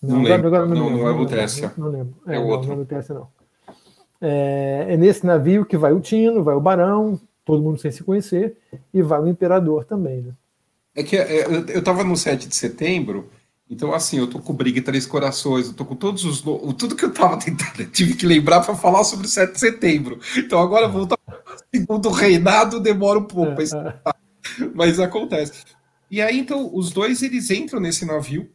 A: Não, não lembro. Agora, não, não, não, é Lutécia.
B: Não, lembro.
A: É, é outro.
B: Não, é Lutécia, não. É, é, nesse navio que vai o Tino, vai o Barão, todo mundo sem se conhecer, e vai o Imperador também, né?
A: É que é, eu estava no 7 de setembro então, assim, eu tô com Briga e Três Corações, eu tô com todos os. Tudo que eu tava tentando, tive que lembrar para falar sobre o 7 de setembro. Então, agora voltar segundo reinado demora um pouco, mas, mas acontece. E aí, então, os dois eles entram nesse navio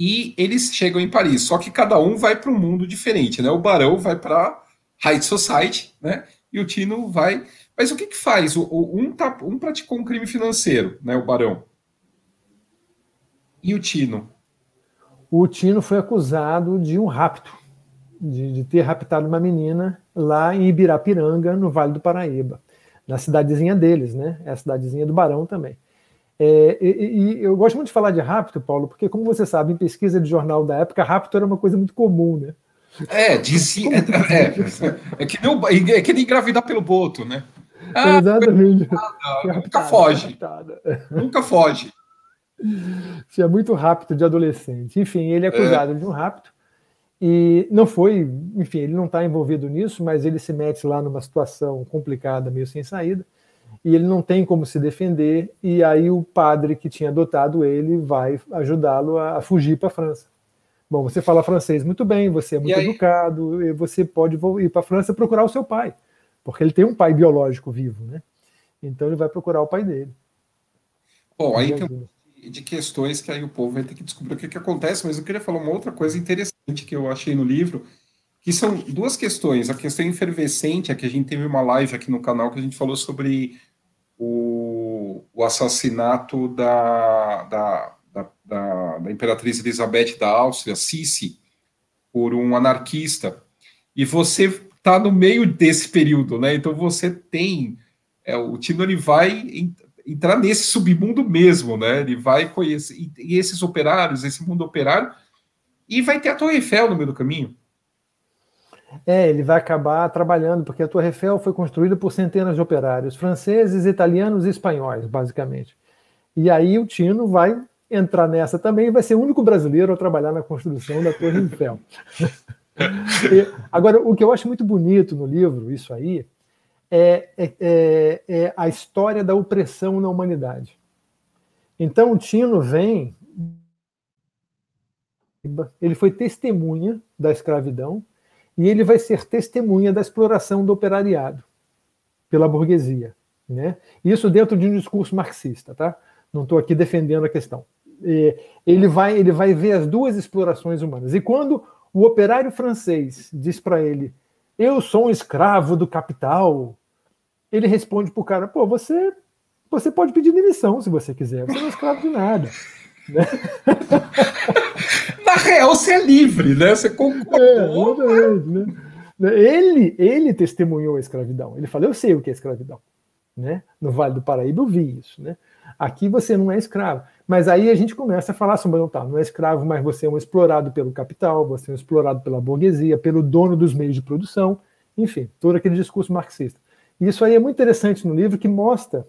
A: e eles chegam em Paris. Só que cada um vai para um mundo diferente, né? O Barão vai para High Society, né? E o Tino vai. Mas o que que faz? O, um, tá, um praticou um crime financeiro, né? O Barão. E o Tino?
B: O Tino foi acusado de um rapto, de, de ter raptado uma menina lá em Ibirapiranga, no Vale do Paraíba, na cidadezinha deles, né? É a cidadezinha do Barão também. É, e, e, eu gosto muito de falar de rapto, Paulo, porque, como você sabe, em pesquisa de jornal da época, rapto era uma coisa muito comum, né?
A: É, dizia. É, é, é, que nem, é que nem engravidar pelo boto, né?
B: Ah, Exatamente.
A: nunca foge. Nunca foge.
B: É muito rápido de adolescente. Enfim, ele é acusado é. de um rapto e não foi, enfim, ele não está envolvido nisso, mas ele se mete lá numa situação complicada, meio sem saída, e ele não tem como se defender, e aí o padre que tinha adotado ele vai ajudá-lo a fugir para a França. Bom, você fala francês muito bem, você é muito educado, e você pode ir para a França procurar o seu pai, porque ele tem um pai biológico vivo, né? Então ele vai procurar o pai dele.
A: Bom, aí tem de questões que aí o povo vai ter que descobrir o que, que acontece, mas eu queria falar uma outra coisa interessante que eu achei no livro, que são duas questões. A questão efervescente, é que a gente teve uma live aqui no canal que a gente falou sobre o, o assassinato da, da, da, da, Imperatriz Elizabeth da Áustria, Sissi, por um anarquista. E você está no meio desse período, né? Então você tem. É, o Tino ele vai entrar nesse submundo mesmo, né? Ele vai conhecer e, esses operários, esse mundo operário, e vai ter a Torre Eiffel no meio do caminho.
B: É, ele vai acabar trabalhando, porque a Torre Eiffel foi construída por centenas de operários, franceses, italianos e espanhóis, basicamente. E aí o Tino vai entrar nessa também e vai ser o único brasileiro a trabalhar na construção da Torre Eiffel. e, agora, o que eu acho muito bonito no livro, isso aí, é, é, é, é a história da opressão na humanidade. Então o Tino vem, ele foi testemunha da escravidão e ele vai ser testemunha da exploração do operariado pela burguesia. Né? Isso dentro de um discurso marxista, tá? Não estou aqui defendendo a questão. Ele vai, ele vai ver as duas explorações humanas. E quando o operário francês diz para ele: Eu sou um escravo do capital, ele responde pro cara, pô, você, você pode pedir demissão se você quiser, você não é escravo de nada. Né?
A: Na real, você é livre, né? Você concordou. É,
B: né? Ele, ele testemunhou a escravidão. Ele falou, eu sei o que é escravidão. Né? No Vale do Paraíba eu vi isso. Né? Aqui você não é escravo. Mas aí a gente começa a falar sobre, não, tá, não é escravo, mas você é um explorado pelo capital, você é um explorado pela burguesia, pelo dono dos meios de produção, enfim, todo aquele discurso marxista. E isso aí é muito interessante no livro, que mostra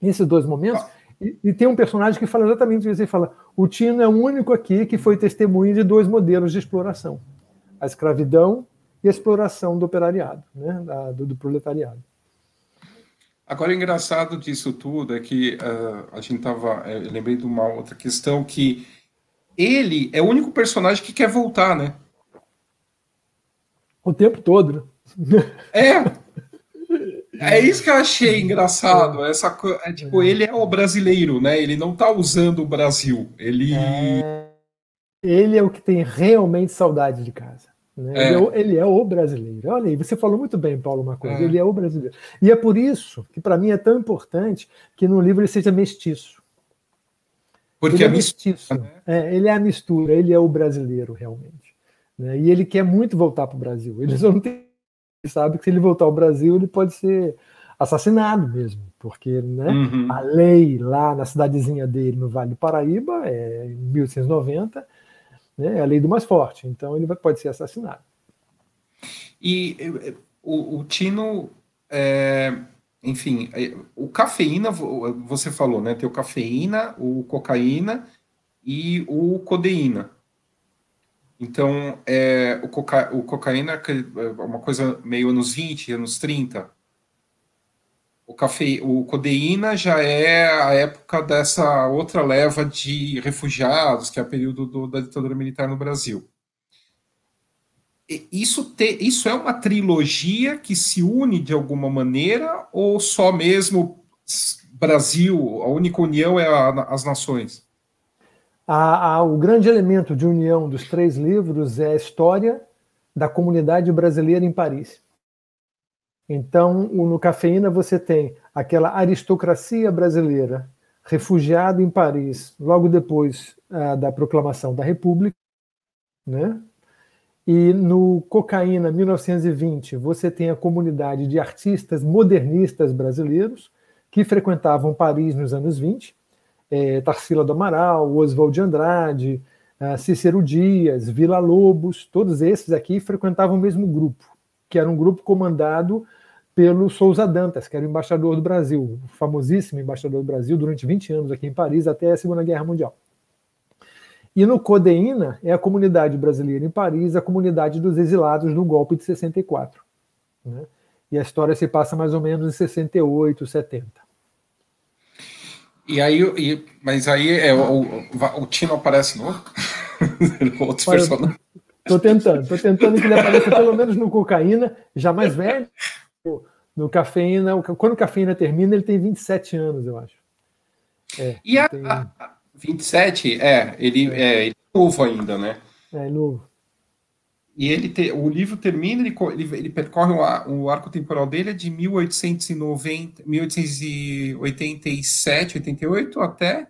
B: esses dois momentos. E, e, tem um personagem que fala exatamente isso. Ele fala: o Tino é o único aqui que foi testemunha de dois modelos de exploração: a escravidão e a exploração do operariado, né, da, do, do, proletariado.
A: Agora, o engraçado disso tudo é que uh, a gente estava. Eh, eu lembrei de uma outra questão que ele é o único personagem que quer voltar, né?
B: O tempo todo,
A: né? É! É isso que eu achei engraçado. Essa, é, tipo, ele é o brasileiro, né? Ele não tá usando o Brasil. Ele. É...
B: Ele é o que tem realmente saudade de casa. Né? É. Ele, é o, ele, é o, brasileiro. Olha aí, você falou muito bem, Paulo, uma coisa. É. Ele é o brasileiro. E é por isso que, para mim, é tão importante que no livro ele seja mestiço.
A: Porque
B: ele
A: é,
B: é mestiço. Né? É, ele é a mistura, ele é o brasileiro, realmente. Né? E ele quer muito voltar para o Brasil. Ele só não tem sabe que se ele voltar ao Brasil, ele pode ser assassinado mesmo, porque né, uhum. a lei lá na cidadezinha dele, no Vale do Paraíba, é em 1890, né, é a lei do mais forte, então ele pode ser assassinado.
A: E o, o Tino, é, enfim, eh, o cafeína, você falou, né? Tem o cafeína, o cocaína e o codeína. Então, é, o, coca, o cocaína é uma coisa meio anos 20, anos 30. O, café, o codeína já é a época dessa outra leva de refugiados, que é o período do, da ditadura militar no Brasil. Isso, te, isso é uma trilogia que se une de alguma maneira ou só mesmo Brasil, a única união é a, as nações?
B: A, a, o grande elemento de união dos três livros é a história da comunidade brasileira em Paris. Então, no Cafeína você tem aquela aristocracia brasileira refugiada em Paris, logo depois da proclamação da República, né? E no Cocaína 1920 você tem a comunidade de artistas modernistas brasileiros que frequentavam Paris nos anos 20, é, Tarsila do Amaral, Oswald de Andrade, Cícero Dias, Vila Lobos, todos esses aqui frequentavam o mesmo grupo, que era um grupo comandado pelo Souza Dantas, que era o embaixador do Brasil, o famosíssimo embaixador do Brasil durante 20 anos aqui em Paris, até a Segunda Guerra Mundial. E no Codeína é a comunidade brasileira em Paris, a comunidade dos exilados do golpe de 64. Né? E a história se passa mais ou menos em 68, 70.
A: E aí, e, mas aí é, o, o, Tino aparece no
B: outros personagens. Estou tentando, estou tentando que ele apareça pelo menos no Cocaína, já mais velho, no Cafeína, quando o Cafeína termina, ele tem 27 anos, eu acho.
A: É, e a, tem... a, 27, é, ele é. é, ele é novo ainda, né?
B: É, novo.
A: E ele te, o livro termina, ele, ele, ele percorre o, o, arco temporal dele é de 1890, 1887, 88 até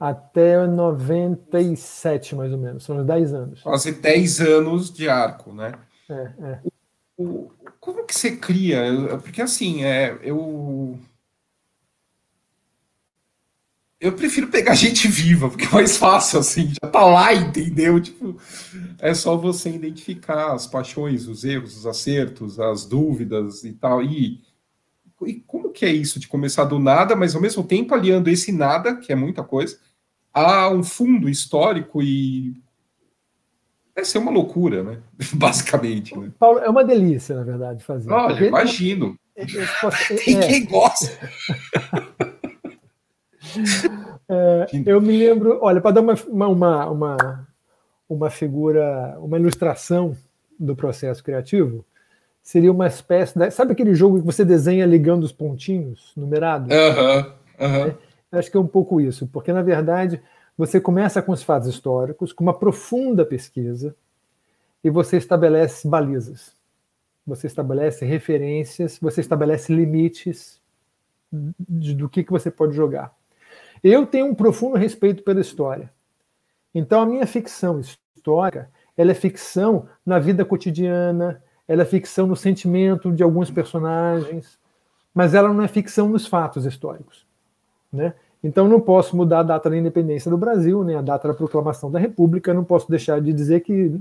B: até 97, mais ou menos. São uns 10 anos.
A: Quase 10 anos de arco, né?
B: É, é.
A: O, como que você cria? Porque assim, é, eu. Eu prefiro pegar gente viva, porque é mais fácil, assim, já tá lá, entendeu? Tipo, é só você identificar as paixões, os erros, os acertos, as dúvidas e tal. E, e como que é isso de começar do nada, mas ao mesmo tempo aliando esse nada, que é muita coisa, a um fundo histórico e Vai ser uma loucura, né? Basicamente. Né?
B: Paulo, é uma delícia, na verdade, fazer.
A: Olha, imagino. Tem é. quem gosta.
B: É, eu me lembro, olha, para dar uma, uma, uma, uma figura, uma ilustração do processo criativo, seria uma espécie. De, sabe aquele jogo que você desenha ligando os pontinhos numerados?
A: -huh.
B: acho que é um pouco isso, porque na verdade você começa com os fatos históricos, com uma profunda pesquisa, e você estabelece balizas. Você estabelece referências, você estabelece limites do que, que você pode jogar. Eu tenho um profundo respeito pela história. Então, a minha ficção histórica ela é ficção na vida cotidiana, ela é ficção no sentimento de alguns personagens, mas ela não é ficção nos fatos históricos. Né? Então não posso mudar a data da independência do Brasil, nem a data da proclamação da República, não posso deixar de dizer que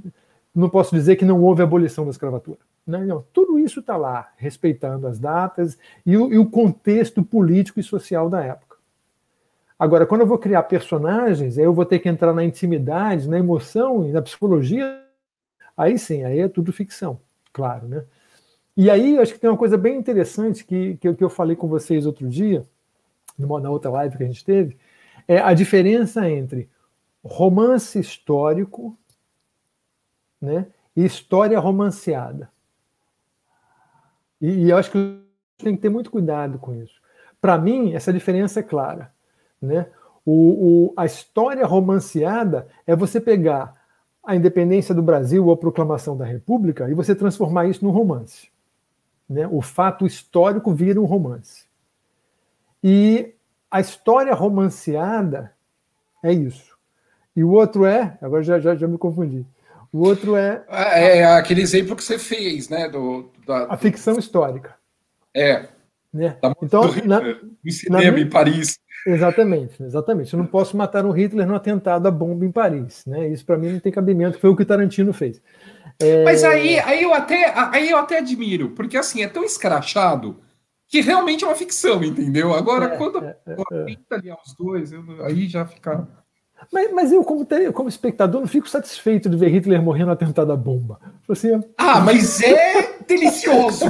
B: não posso dizer que não houve abolição da escravatura. Né? não tudo isso está lá, respeitando as datas e o, e o contexto político e social da época. Agora, quando eu vou criar personagens, aí eu vou ter que entrar na intimidade, na emoção e na psicologia. Aí sim, aí é tudo ficção, claro, né? E aí acho que tem uma coisa bem interessante que, que, que eu falei com vocês outro dia, numa, na outra live que a gente teve, é a diferença entre romance histórico né, e história romanceada. E, e eu acho que tem que ter muito cuidado com isso. Para mim, essa diferença é clara. Né? O, o, a história romanceada é você pegar a independência do Brasil ou a proclamação da República e você transformar isso num romance. Né? O fato histórico vira um romance. E a história romanceada é isso. E o outro é, agora já, já, já me confundi. O outro é.
A: É, é aquele exemplo que você fez, né? Do,
B: da, a ficção histórica.
A: É.
B: Né? então,
A: do, na, em cinema, em Paris.
B: Exatamente, exatamente. Eu não posso matar um Hitler no atentado à bomba em Paris. Né? Isso para mim não tem cabimento, foi o que o Tarantino fez.
A: É... Mas aí, aí, eu até, aí eu até admiro, porque assim, é tão escrachado que realmente é uma ficção, entendeu? Agora, é, quando é, é, pinta ali aos dois, eu, aí já fica.
B: Mas, mas eu, como, como espectador, não fico satisfeito de ver Hitler morrendo no atentado à bomba.
A: Assim, ah, mas é delicioso!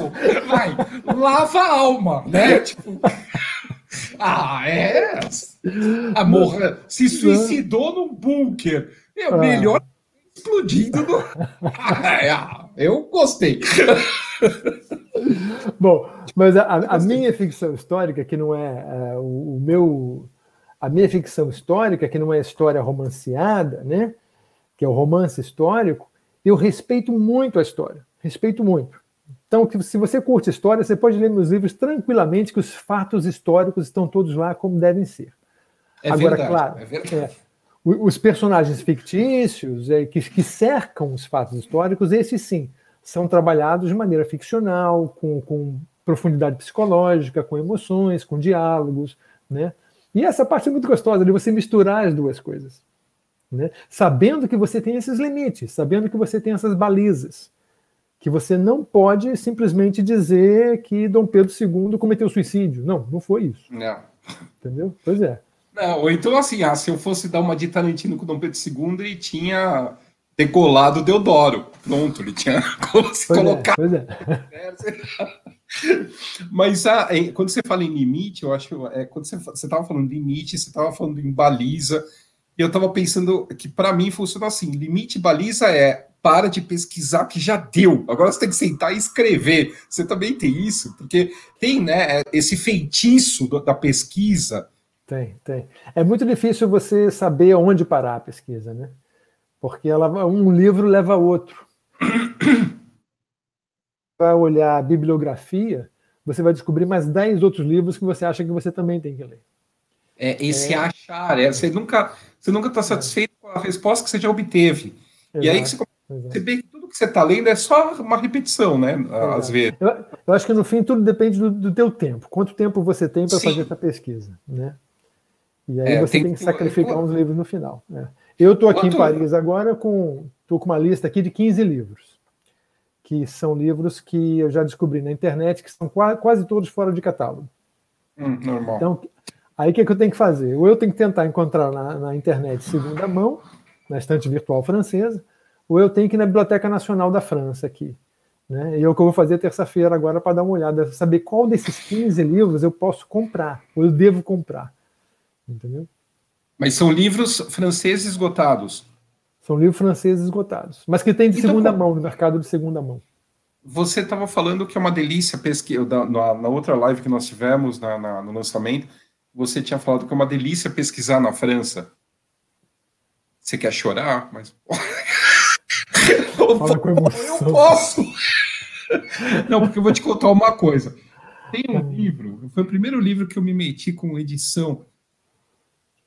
A: Vai, lava a alma, né? Tipo. Ah, é. A morra se suicidou num bunker. É ah. melhor explodindo no. Ah, eu gostei.
B: Bom, mas a, a, minha ficção histórica, que não é, é o, o, meu a minha ficção histórica, que não é história romanceada, né? que é o romance histórico, eu respeito muito a história, respeito muito. Então, se você curte história, você pode ler meus livros tranquilamente, que os fatos históricos estão todos lá como devem ser.
A: É Agora, verdade, claro, é verdade. É,
B: os personagens fictícios é, que, que, cercam os fatos históricos, esses sim, são trabalhados de maneira ficcional, com, com profundidade psicológica, com emoções, com diálogos, né? E essa parte é muito gostosa de você misturar as duas coisas, né? Sabendo que você tem esses limites, sabendo que você tem essas balizas, que você não pode simplesmente dizer que Dom Pedro II cometeu suicídio. Não, não foi isso.
A: Não.
B: Entendeu? Pois é.
A: Não, ou então assim, ah, se eu fosse dar uma de Tarantino com Dom Pedro II, ele tinha decolado Deodoro. Pronto, ele tinha se colocado. Pois é, Mas ah, quando você fala em limite, eu acho é, quando você estava falando de limite, você estava falando em baliza, e eu estava pensando que para mim funciona assim: limite e baliza é para de pesquisar que já deu. Agora você tem que sentar e escrever. Você também tem isso, porque tem né, esse feitiço da pesquisa
B: tem, tem. É muito difícil você saber onde parar a pesquisa, né? Porque ela, um livro leva a outro. Para olhar a bibliografia, você vai descobrir mais 10 outros livros que você acha que você também tem que ler.
A: É esse é... achar, é, você nunca você nunca está satisfeito com a resposta que você já obteve. Exato, e aí que você perceber que tudo que você está lendo é só uma repetição, né? Exato. Às vezes.
B: Eu, eu, acho que no fim tudo depende do, do teu tempo. Quanto tempo você tem para fazer essa pesquisa, né? E aí é, você tem, tem que sacrificar uns livros no final. Né? Eu estou aqui Quanto... em Paris agora com, tô com uma lista aqui de 15 livros, que são livros que eu já descobri na internet, que são quase, quase todos fora de catálogo.
A: Hum, normal.
B: Então, aí o que, é que eu tenho que fazer? Ou eu tenho que tentar encontrar na, na internet segunda mão, na estante virtual francesa, ou eu tenho que ir na Biblioteca Nacional da França aqui. Né? E é o que eu vou fazer terça-feira agora para dar uma olhada, saber qual desses 15 livros eu posso comprar, ou eu devo comprar entendeu?
A: Mas são livros franceses esgotados.
B: São livros franceses esgotados, mas que tem de então, segunda mão, no mercado de segunda mão.
A: Você estava falando que é uma delícia pesquisar, na, na, outra live que nós tivemos na, na, no lançamento, você tinha falado que é uma delícia pesquisar na França. Você quer chorar? Mas.
B: Fala emoção.
A: Eu posso! Não, porque eu vou te contar uma coisa. Tem um livro, foi o primeiro livro que eu me meti com edição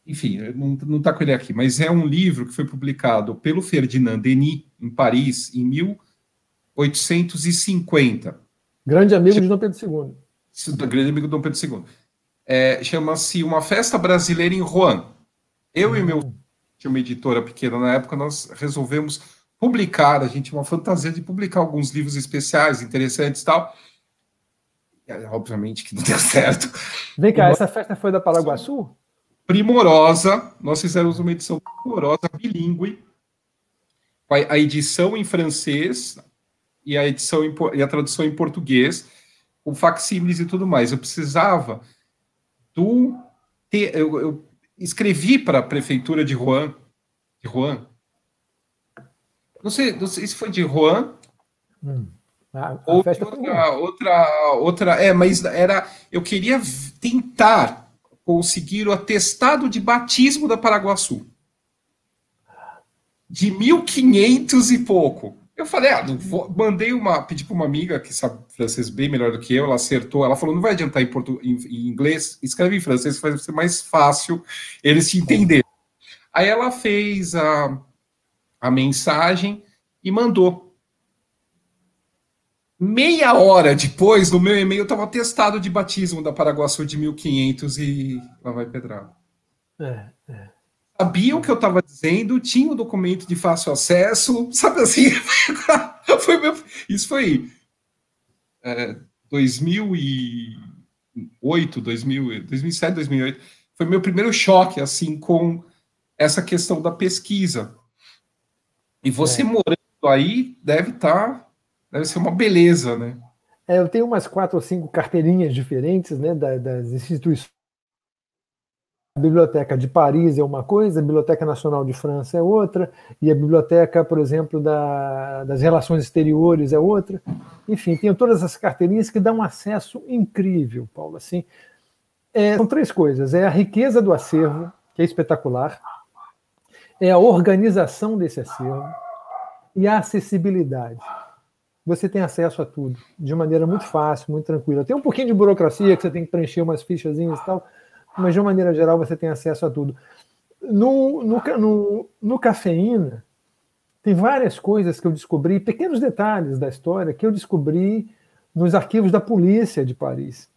A: enfim, não está com ele aqui, mas é um livro que foi publicado pelo Ferdinand Denis, em Paris, em 1850.
B: Grande amigo de Dom Pedro II.
A: Grande amigo de Dom Pedro II. É, Chama-se Uma Festa Brasileira em Rouen. Eu hum. e meu tinha uma editora pequena na época, nós resolvemos publicar, a gente tinha uma fantasia de publicar alguns livros especiais, interessantes e tal. Obviamente que não deu certo.
B: Vem cá, essa festa foi da Paraguaçu?
A: primorosa. Nós fizemos uma edição primorosa, bilíngue, a edição em francês e a edição em, e a tradução em português, com facsímiles e tudo mais. Eu precisava do eu, eu escrevi para a prefeitura de Rouen, de Rouen. Não sei, não sei se foi de Rouen. Hum. A, a ou outra, outra, outra, é, mas era, eu queria tentar conseguiram o atestado de batismo da Paraguaçu. De 1500 e pouco. Eu falei, ah, vou, mandei uma, pedi para uma amiga que sabe francês bem melhor do que eu, ela acertou, ela falou, não vai adiantar em, portu, em, em inglês, escreve em francês, vai ser mais fácil eles te entenderem. Aí ela fez a, a mensagem e mandou. Meia hora depois, no meu e-mail, estava testado de batismo da Paraguaçu de 1500 e lá vai pedrado. É, é. Sabiam o que eu estava dizendo, tinha o documento de fácil acesso, sabe assim? foi meu, isso foi é, 2008, 2000, 2007, 2008. Foi meu primeiro choque, assim, com essa questão da pesquisa. E você é. morando aí deve estar tá Deve ser uma beleza, né?
B: É, eu tenho umas quatro ou cinco carteirinhas diferentes né, das instituições. A Biblioteca de Paris é uma coisa, a Biblioteca Nacional de França é outra, e a Biblioteca, por exemplo, da, das Relações Exteriores é outra. Enfim, tenho todas essas carteirinhas que dão um acesso incrível, Paulo. Assim, É, são três coisas: é a riqueza do acervo, que é espetacular, é a organização desse acervo e a acessibilidade. Você tem acesso a tudo de maneira muito fácil, muito tranquila. Tem um pouquinho de burocracia que você tem que preencher umas fichazinhas e tal, mas de uma maneira geral você tem acesso a tudo. No, no, no, no Cafeína, tem várias coisas que eu descobri, pequenos detalhes da história que eu descobri nos arquivos da polícia de Paris.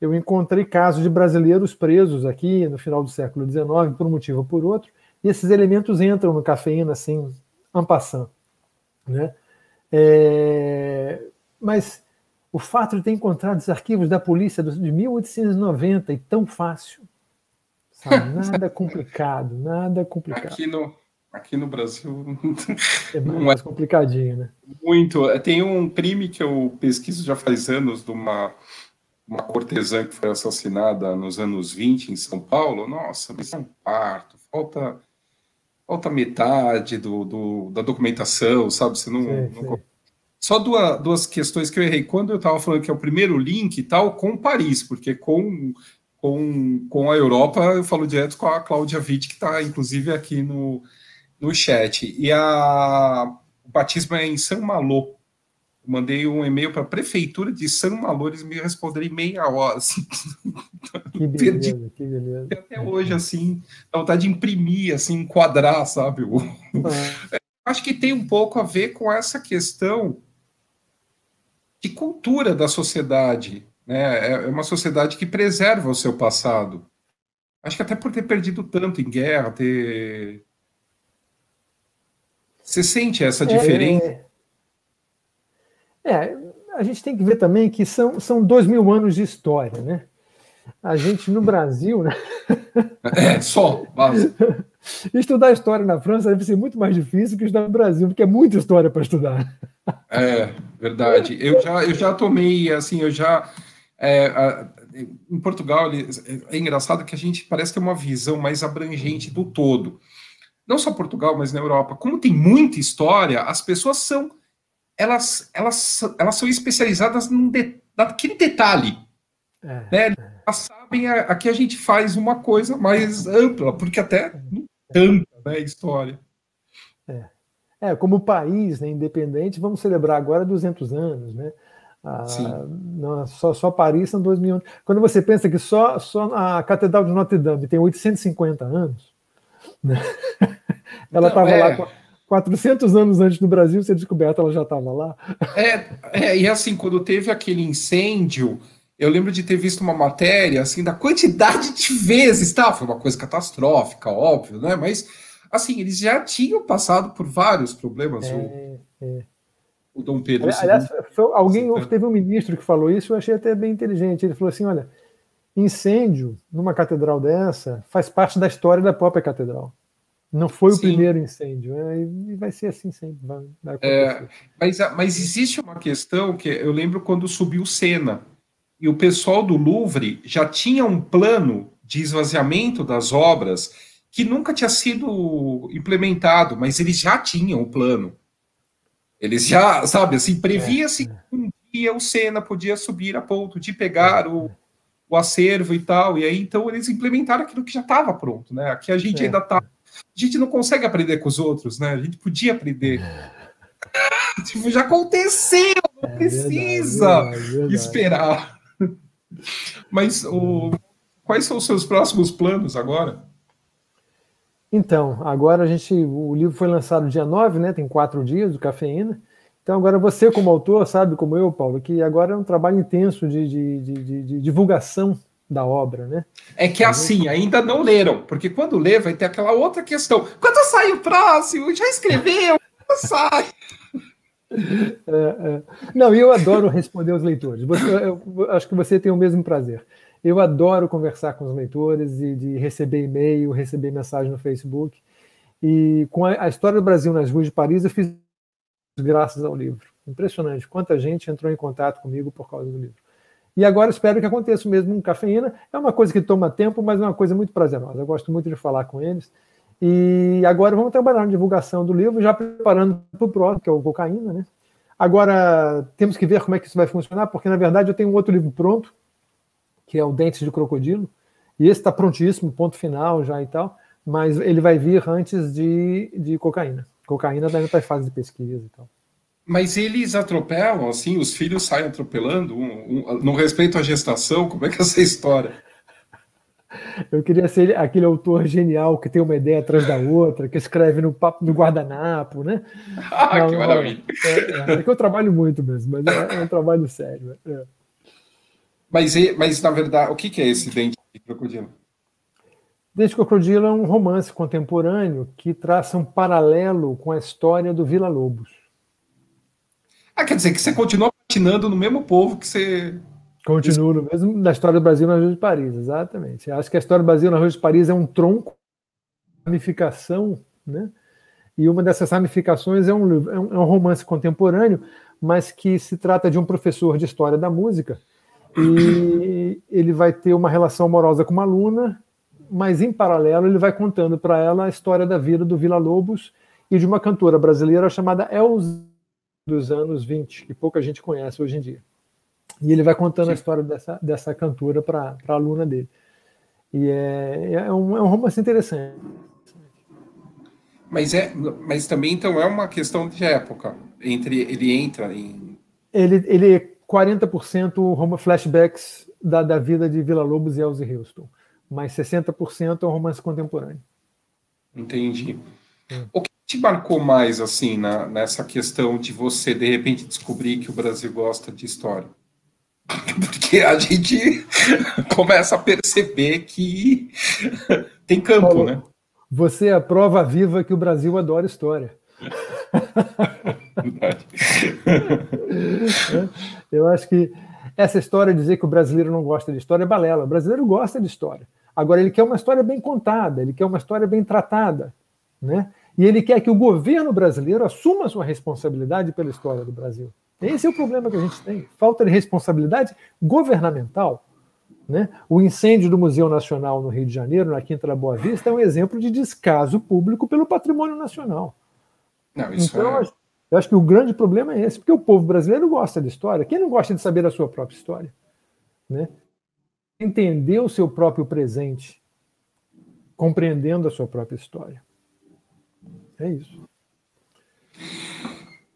B: Eu encontrei casos de brasileiros presos aqui no final do século XIX, por um motivo ou por outro, e esses elementos entram no cafeína assim, en passant. Né? É... Mas o fato de ter encontrado os arquivos da polícia de 1890 e tão fácil, sabe? nada complicado, nada complicado.
A: Aqui no, aqui no Brasil
B: é mais é complicadinho, né?
A: Muito. Tem um crime que eu pesquiso já faz anos de uma, uma cortesã que foi assassinada nos anos 20 em São Paulo. Nossa, mas é um parto, falta falta metade do, do, da documentação, sabe? Você não, sim, não... Sim. Só duas, duas questões que eu errei. Quando eu estava falando que é o primeiro link e tal, com Paris, porque com, com, com a Europa eu falo direto com a Cláudia Witt, que está inclusive aqui no, no chat. E a, o batismo é em São Malo. Mandei um e-mail para a prefeitura de São Malo, eles me responderam em meia hora. Assim.
B: Que beleza, que beleza.
A: Até hoje, assim, dá vontade de imprimir, assim, enquadrar, sabe? É. Acho que tem um pouco a ver com essa questão de cultura da sociedade. Né? É, é uma sociedade que preserva o seu passado. Acho que até por ter perdido tanto em guerra, ter. Você sente essa diferença?
B: É, é, a gente tem que ver também que são, são dois mil anos de história, né? A gente no Brasil, né?
A: É, só. Mas...
B: Estudar história na França deve ser muito mais difícil que estudar no Brasil, porque é muita história para estudar.
A: É, verdade. Eu já, eu já tomei, assim, eu já. É, a, em Portugal, é engraçado que a gente parece ter uma visão mais abrangente do todo. Não só Portugal, mas na Europa. Como tem muita história, as pessoas são. Elas, elas, elas são especializadas num de, naquele detalhe. É, né? É. Elas sabem, aqui a gente faz uma coisa mais ampla, porque até não tanta né, história.
B: É. É, como país né, independente, vamos celebrar agora 200 anos, né? Ah, não, só, só Paris são 2 mil anos. Quando você pensa que só, só a Catedral de Notre Dame tem 850 anos, né? ela estava é... lá 400 anos antes do Brasil ser descoberta, ela já estava lá.
A: É, é, e assim, quando teve aquele incêndio, eu lembro de ter visto uma matéria assim da quantidade de vezes, tá? Foi uma coisa catastrófica, óbvio, né? Mas assim, eles já tinham passado por vários problemas. É, o, é. o Dom Pedro.
B: Aliás, foi, alguém teve um ministro que falou isso, eu achei até bem inteligente. Ele falou assim: olha, incêndio numa catedral dessa faz parte da história da própria catedral. Não foi Sim. o primeiro incêndio, né? e vai ser assim sempre. Vai, vai
A: é, mas, mas existe uma questão que eu lembro quando subiu o Sena, e o pessoal do Louvre já tinha um plano de esvaziamento das obras que nunca tinha sido implementado, mas eles já tinham o plano. Eles já, sabe, assim, previa-se que um dia o Senna podia subir a ponto de pegar o, o acervo e tal, e aí então eles implementaram aquilo que já estava pronto, né? Aqui a gente é. ainda tá. A gente não consegue aprender com os outros, né? A gente podia aprender. tipo, já aconteceu, não é precisa verdade, verdade. esperar. Mas o, quais são os seus próximos planos agora?
B: Então, agora a gente. O livro foi lançado dia 9, né? Tem quatro dias do Cafeína. Então, agora você, como autor, sabe, como eu, Paulo, que agora é um trabalho intenso de, de, de, de divulgação da obra, né?
A: É que assim, ainda não leram, porque quando lê vai ter aquela outra questão. Quando sai o próximo? Já escreveu? Quando sai?
B: É, é. Não, eu adoro responder aos leitores. Você, eu, acho que você tem o mesmo prazer. Eu adoro conversar com os leitores e de receber e-mail, receber mensagem no Facebook. E com a, a, história do Brasil nas ruas de Paris, eu fiz graças ao livro. Impressionante quanta gente entrou em contato comigo por causa do livro. E agora espero que aconteça mesmo com cafeína. É uma coisa que toma tempo, mas é uma coisa muito prazerosa. Eu gosto muito de falar com eles. E agora vamos trabalhar na divulgação do livro, já preparando para o próximo, que é o Cocaína, né? Agora temos que ver como é que isso vai funcionar, porque na verdade eu tenho um outro livro pronto, que é o Dente de Crocodilo. E esse está prontíssimo, ponto final já e tal, mas ele vai vir antes de, de cocaína. Cocaína ainda está em fase de pesquisa e tal.
A: Mas eles atropelam, assim, os filhos saem atropelando, um, um, no respeito à gestação, como é que é essa história?
B: Eu queria ser aquele autor genial que tem uma ideia atrás da outra, que escreve no, papo, no guardanapo, né?
A: Ah, não, que maravilha!
B: É, é, é, que eu trabalho muito mesmo, mas é, é um trabalho sério. É.
A: Mas, mas, na verdade, o que, que é esse dente de crocodilo?
B: Dente de Crocodilo é um romance contemporâneo que traça um paralelo com a história do Vila Lobos.
A: Ah, quer dizer que você continua patinando no mesmo povo que você.
B: Continua no mesmo na história do Brasil na Rua de Paris, exatamente. Acho que a história do Brasil na Rua de Paris é um tronco, ramificação, né? E uma dessas ramificações é um, é um romance contemporâneo, mas que se trata de um professor de história da música e ele vai ter uma relação amorosa com uma aluna, mas em paralelo ele vai contando para ela a história da vida do Vila Lobos e de uma cantora brasileira chamada Elza dos anos 20, que pouca gente conhece hoje em dia. E ele vai contando Sim. a história dessa, dessa cantora para a aluna dele. E é, é, um, é um romance interessante.
A: Mas, é, mas também então é uma questão de época. Entre ele entra em.
B: Ele, ele é 40% flashbacks da, da vida de Vila Lobos e Elsie Houston, mas 60% é um romance contemporâneo.
A: Entendi. Hum. O que te marcou mais assim na, nessa questão de você de repente descobrir que o Brasil gosta de história? Porque a gente começa a perceber que tem campo, Paulo, né?
B: Você é a prova viva que o Brasil adora história. Eu acho que essa história de dizer que o brasileiro não gosta de história é balela. O brasileiro gosta de história. Agora, ele quer uma história bem contada, ele quer uma história bem tratada. Né? E ele quer que o governo brasileiro assuma sua responsabilidade pela história do Brasil. Esse é o problema que a gente tem. Falta de responsabilidade governamental. Né? O incêndio do Museu Nacional no Rio de Janeiro, na Quinta da Boa Vista, é um exemplo de descaso público pelo patrimônio nacional.
A: Não, isso
B: então,
A: é...
B: eu acho que o grande problema é esse, porque o povo brasileiro gosta de história. Quem não gosta de saber a sua própria história? Né? Entender o seu próprio presente, compreendendo a sua própria história. É isso.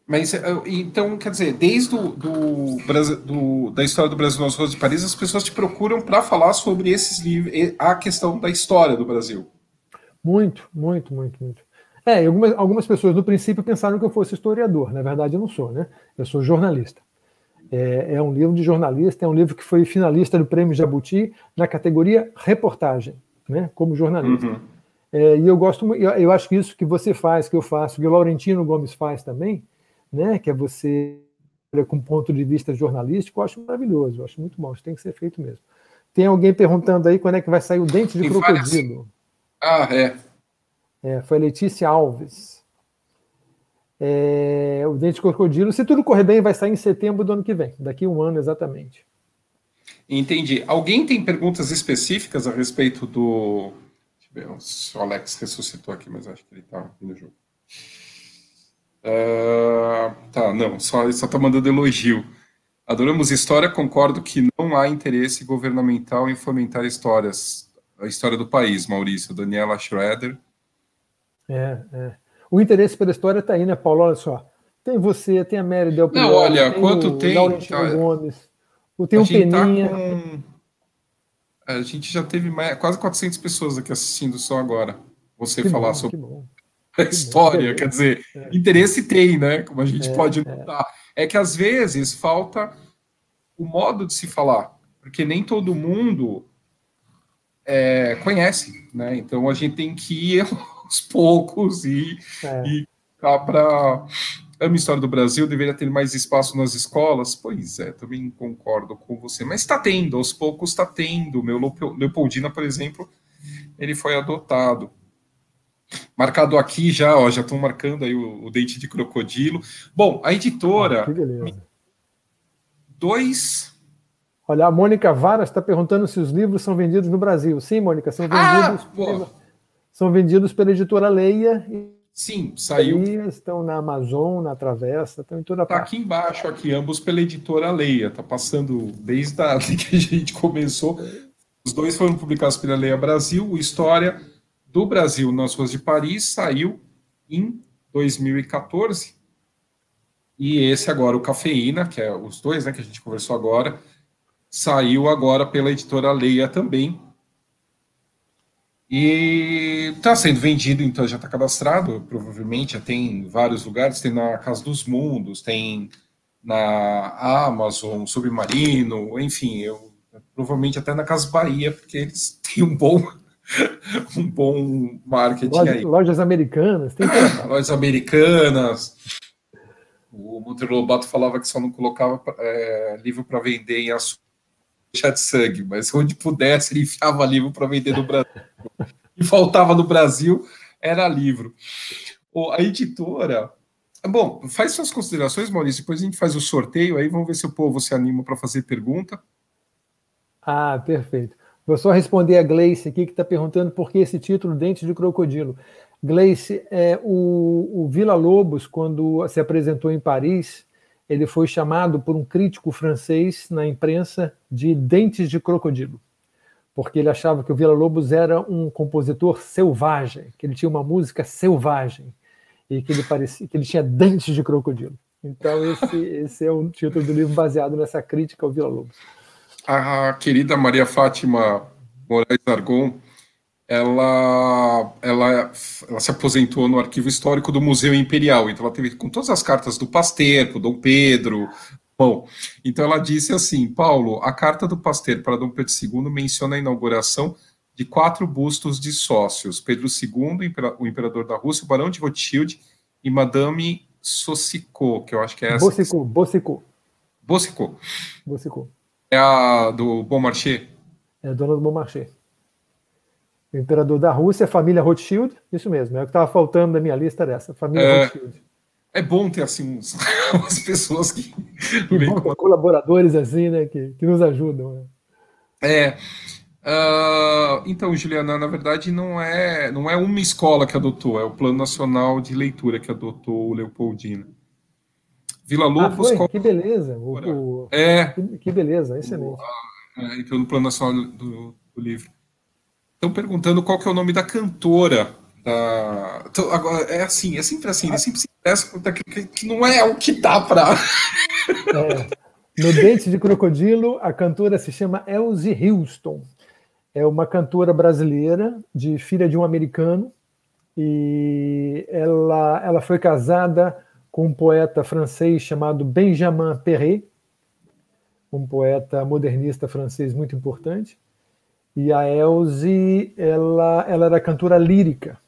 A: Mas eh, então, quer dizer, desde do, do, do, da história do Brasil nas ruas de Paris, as pessoas te procuram para falar sobre esses livros, a questão da história do Brasil.
B: Muito, muito, muito, muito. É, algumas, algumas pessoas no princípio pensaram que eu fosse historiador. Na verdade, eu não sou, né? Eu sou jornalista. É, é um livro de jornalista, é um livro que foi finalista do Prêmio Jabuti na categoria reportagem, né? Como jornalista. Uhum. É, e eu gosto, eu, eu acho que isso que você faz, que eu faço, que o Laurentino Gomes faz também, né? Que é você com ponto de vista jornalístico, eu acho maravilhoso, eu acho muito bom, isso tem que ser feito mesmo. Tem alguém perguntando aí quando é que vai sair o dente de crocodilo.
A: Várias... Ah, é.
B: É, foi Letícia Alves. É, o Dente de Crocodilo, se tudo correr bem, vai sair em setembro do ano que vem, daqui um ano exatamente.
A: Entendi. Alguém tem perguntas específicas a respeito do. O Alex ressuscitou aqui, mas acho que ele está no jogo. Uh, tá, não, só está mandando elogio. Adoramos história, concordo que não há interesse governamental em fomentar histórias, a história do país, Maurício. Daniela Schroeder.
B: É, é. O interesse pela história está aí, né, Paulo? Olha só. Tem você, tem a Mary Del
A: Não, olha, tem quanto o tem.
B: Laurentino tá, Gomes, tem o Peninha. Tá com...
A: A gente já teve mais, quase 400 pessoas aqui assistindo só agora. Você que falar bom, sobre a história, quer dizer, é. interesse tem, né? Como a gente é, pode é. notar. É. é que às vezes falta o modo de se falar, porque nem todo mundo é, conhece, né? Então a gente tem que ir aos poucos e, é. e para a história do Brasil deveria ter mais espaço nas escolas. Pois é, também concordo com você. Mas está tendo, aos poucos está tendo. Meu Leopoldina, por exemplo, ele foi adotado. Marcado aqui já, ó, já estão marcando aí o, o, dente de crocodilo. Bom, a editora. Ah, que beleza. Dois.
B: Olha, a Mônica Varas está perguntando se os livros são vendidos no Brasil. Sim, Mônica, são vendidos. Ah, são vendidos pela editora Leia
A: Sim, saiu.
B: Estão na Amazon, na Travessa, estão em toda
A: tá parte. Está aqui embaixo, aqui, ambos pela editora Leia. Está passando desde a, que a gente começou. Os dois foram publicados pela Leia Brasil. O História do Brasil nas ruas de Paris saiu em 2014. E esse agora, o Cafeína, que é os dois né, que a gente conversou agora, saiu agora pela editora Leia também. E está sendo vendido, então já está cadastrado, provavelmente, já tem em vários lugares, tem na Casa dos Mundos, tem na Amazon, Submarino, enfim, eu, provavelmente até na Casa Bahia, porque eles têm um bom, um bom marketing
B: Loja,
A: aí.
B: Lojas americanas, tem
A: Lojas americanas. O Monteiro Lobato falava que só não colocava é, livro para vender em açúcar de sangue, mas onde pudesse ele enfiava livro para vender no Brasil. e faltava no Brasil era livro. A editora. Bom, faz suas considerações, Maurício. Depois a gente faz o sorteio aí, vamos ver se o povo se anima para fazer pergunta.
B: Ah, perfeito. Vou só responder a Gleice aqui, que está perguntando por que esse título Dente de Crocodilo. Gleice, é, o, o Vila Lobos, quando se apresentou em Paris, ele foi chamado por um crítico francês na imprensa de dentes de crocodilo, porque ele achava que o Vila Lobos era um compositor selvagem, que ele tinha uma música selvagem e que ele parecia que ele tinha dentes de crocodilo. Então esse, esse é o título do livro baseado nessa crítica ao Vila Lobos.
A: A querida Maria Fátima Moraes Argon ela, ela, ela se aposentou no arquivo histórico do Museu Imperial, então ela teve com todas as cartas do Pasteur, para Dom Pedro. Bom, então ela disse assim: Paulo, a carta do Pasteur para Dom Pedro II menciona a inauguração de quatro bustos de sócios: Pedro II, o imperador da Rússia, o Barão de Rothschild e Madame Sossicot, que eu acho que é essa.
B: Bossicot, Bossicot.
A: Bossicot.
B: Bossicot.
A: É a do Bon Marché?
B: É a dona do Bon Marché. Imperador da Rússia, família Rothschild, isso mesmo, é o que estava faltando na minha lista dessa, família é, Rothschild.
A: É bom ter assim uns, umas pessoas que.
B: que bom, colaboradores assim, né, que, que nos ajudam. Né?
A: É. Uh, então, Juliana, na verdade, não é, não é uma escola que adotou, é o Plano Nacional de Leitura que adotou o Leopoldina. Vila Lobos.
B: Ah, Que beleza! O, o...
A: É.
B: Que, que beleza, excelente.
A: O, uh, então, no Plano Nacional do, do Livro. Estão perguntando qual que é o nome da cantora. Da... Então, agora, é assim, é sempre assim, ele sempre se interessa que, que não é o que dá para.
B: é. No Dente de Crocodilo, a cantora se chama Elsie Houston. É uma cantora brasileira, de filha de um americano, e ela, ela foi casada com um poeta francês chamado Benjamin Perret, um poeta modernista francês muito importante. E a Elze, ela, ela era cantora lírica.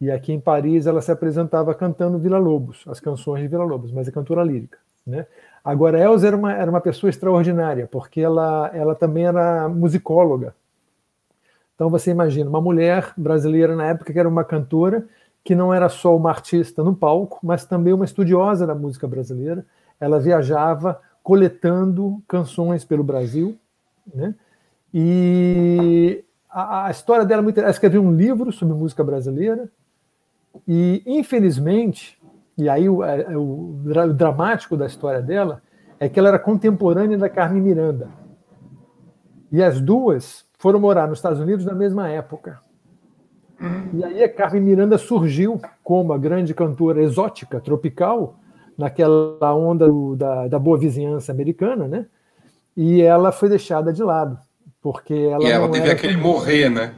B: E aqui em Paris ela se apresentava cantando Vila Lobos, as canções de Vila Lobos, mas é cantora lírica. Né? Agora, a Elze era uma, era uma pessoa extraordinária, porque ela, ela também era musicóloga. Então você imagina, uma mulher brasileira na época que era uma cantora, que não era só uma artista no palco, mas também uma estudiosa da música brasileira. Ela viajava coletando canções pelo Brasil, né? E a, a história dela é muito. Ela escreveu um livro sobre música brasileira, e infelizmente, e aí o, é, o, o dramático da história dela é que ela era contemporânea da Carmen Miranda. E as duas foram morar nos Estados Unidos na mesma época. E aí a Carmen Miranda surgiu como a grande cantora exótica, tropical, naquela onda do, da, da boa vizinhança americana, né? E ela foi deixada de lado porque ela.
A: E ela teve aquele tão... morrer, né?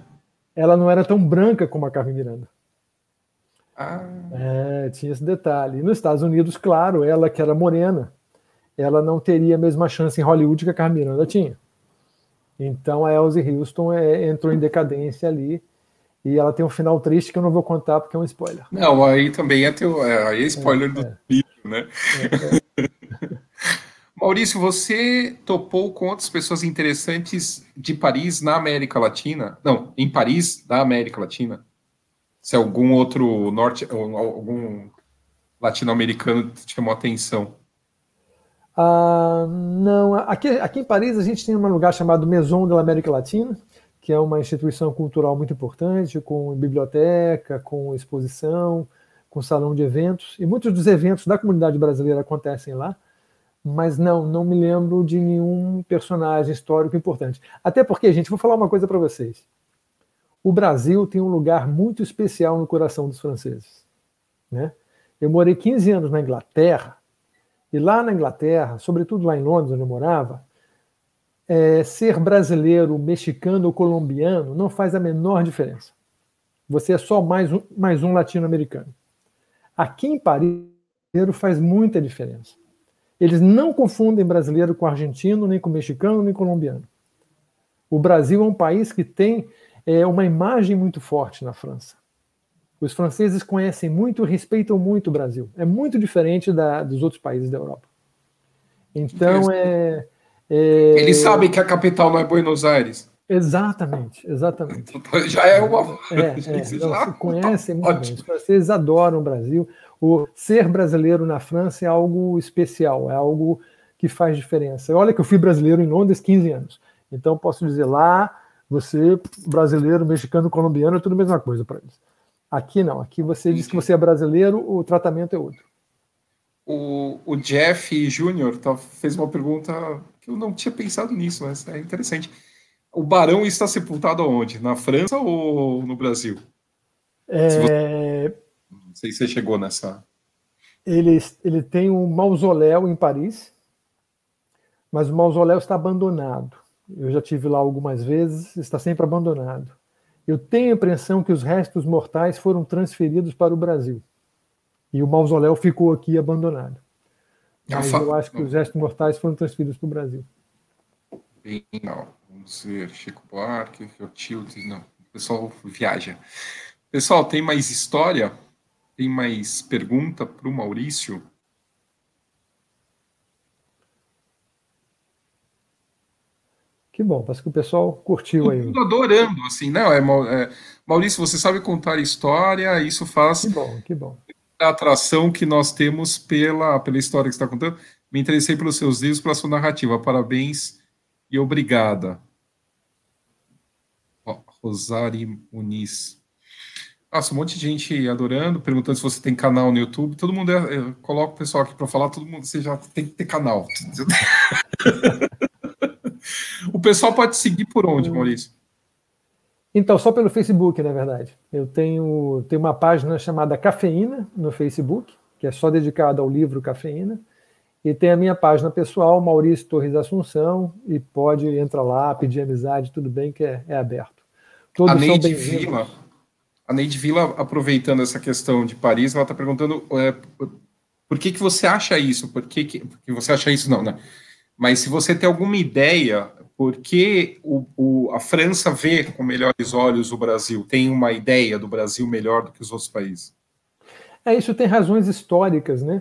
B: Ela não era tão branca como a Carmen Miranda.
A: Ah.
B: É, tinha esse detalhe. E nos Estados Unidos, claro, ela que era morena, ela não teria a mesma chance em Hollywood que a Carmen Miranda tinha. Então a Elsie Houston é, entrou em decadência ali. E ela tem um final triste que eu não vou contar porque é um spoiler.
A: Não, aí também é, teu, é, aí é spoiler é, do é. livro, né? Maurício, você topou com outras pessoas interessantes de Paris na América Latina? Não, em Paris, da América Latina? Se algum outro norte, algum latino-americano te chamou atenção?
B: Ah, não, aqui, aqui em Paris a gente tem um lugar chamado Maison de la América Latina, que é uma instituição cultural muito importante, com biblioteca, com exposição, com salão de eventos, e muitos dos eventos da comunidade brasileira acontecem lá, mas não, não me lembro de nenhum personagem histórico importante. Até porque, gente, vou falar uma coisa para vocês. O Brasil tem um lugar muito especial no coração dos franceses. Né? Eu morei 15 anos na Inglaterra, e lá na Inglaterra, sobretudo lá em Londres, onde eu morava, é, ser brasileiro, mexicano ou colombiano não faz a menor diferença. Você é só mais um, mais um latino-americano. Aqui em Paris, faz muita diferença. Eles não confundem brasileiro com argentino, nem com mexicano, nem colombiano. O Brasil é um país que tem é, uma imagem muito forte na França. Os franceses conhecem muito, respeitam muito o Brasil. É muito diferente da, dos outros países da Europa. Então é, é,
A: Eles sabem que a capital não é Buenos Aires.
B: Exatamente, exatamente.
A: Já é uma.
B: É, é, não, conhecem muito bem. Os franceses adoram o Brasil. O ser brasileiro na França é algo especial, é algo que faz diferença. Olha que eu fui brasileiro em Londres 15 anos. Então posso dizer lá, você brasileiro, mexicano, colombiano, é tudo a mesma coisa para eles. Aqui não, aqui você diz que você é brasileiro, o tratamento é outro.
A: O, o Jeff Júnior tá, fez uma pergunta que eu não tinha pensado nisso, mas é interessante. O Barão está sepultado onde? Na França ou no Brasil?
B: É... Você...
A: Não sei se você chegou nessa.
B: Ele, ele tem um mausoléu em Paris, mas o mausoléu está abandonado. Eu já tive lá algumas vezes, está sempre abandonado. Eu tenho a impressão que os restos mortais foram transferidos para o Brasil. E o mausoléu ficou aqui abandonado. Mas eu acho que os restos mortais foram transferidos para o Brasil.
A: Bem, não. Vamos ver. Chico Buarque, Tilde, não. O pessoal viaja. Pessoal, tem mais história? Tem mais pergunta para o Maurício?
B: Que bom, parece que o pessoal curtiu aí.
A: Estou adorando, assim, não, é, é, Maurício, você sabe contar história, isso faz
B: que bom, que bom.
A: a atração que nós temos pela, pela história que você está contando. Me interessei pelos seus livros, pela sua narrativa. Parabéns e obrigada. Rosari Muniz. Nossa, um monte de gente adorando, perguntando se você tem canal no YouTube. Todo mundo é, é, coloca o pessoal aqui para falar, todo mundo você já tem que ter canal. o pessoal pode seguir por onde, hum. Maurício?
B: Então, só pelo Facebook, na verdade. Eu tenho, tenho uma página chamada Cafeína no Facebook, que é só dedicada ao livro Cafeína. E tem a minha página pessoal, Maurício Torres Assunção, e pode entrar lá, pedir amizade, tudo bem, que é, é aberto.
A: Todos a Neide Vila, a Neide Vila, aproveitando essa questão de Paris, ela está perguntando é, por que, que você acha isso? Por que, que porque você acha isso? Não, né? Mas se você tem alguma ideia, por que o, o, a França vê com melhores olhos o Brasil? Tem uma ideia do Brasil melhor do que os outros países?
B: É, isso tem razões históricas, né?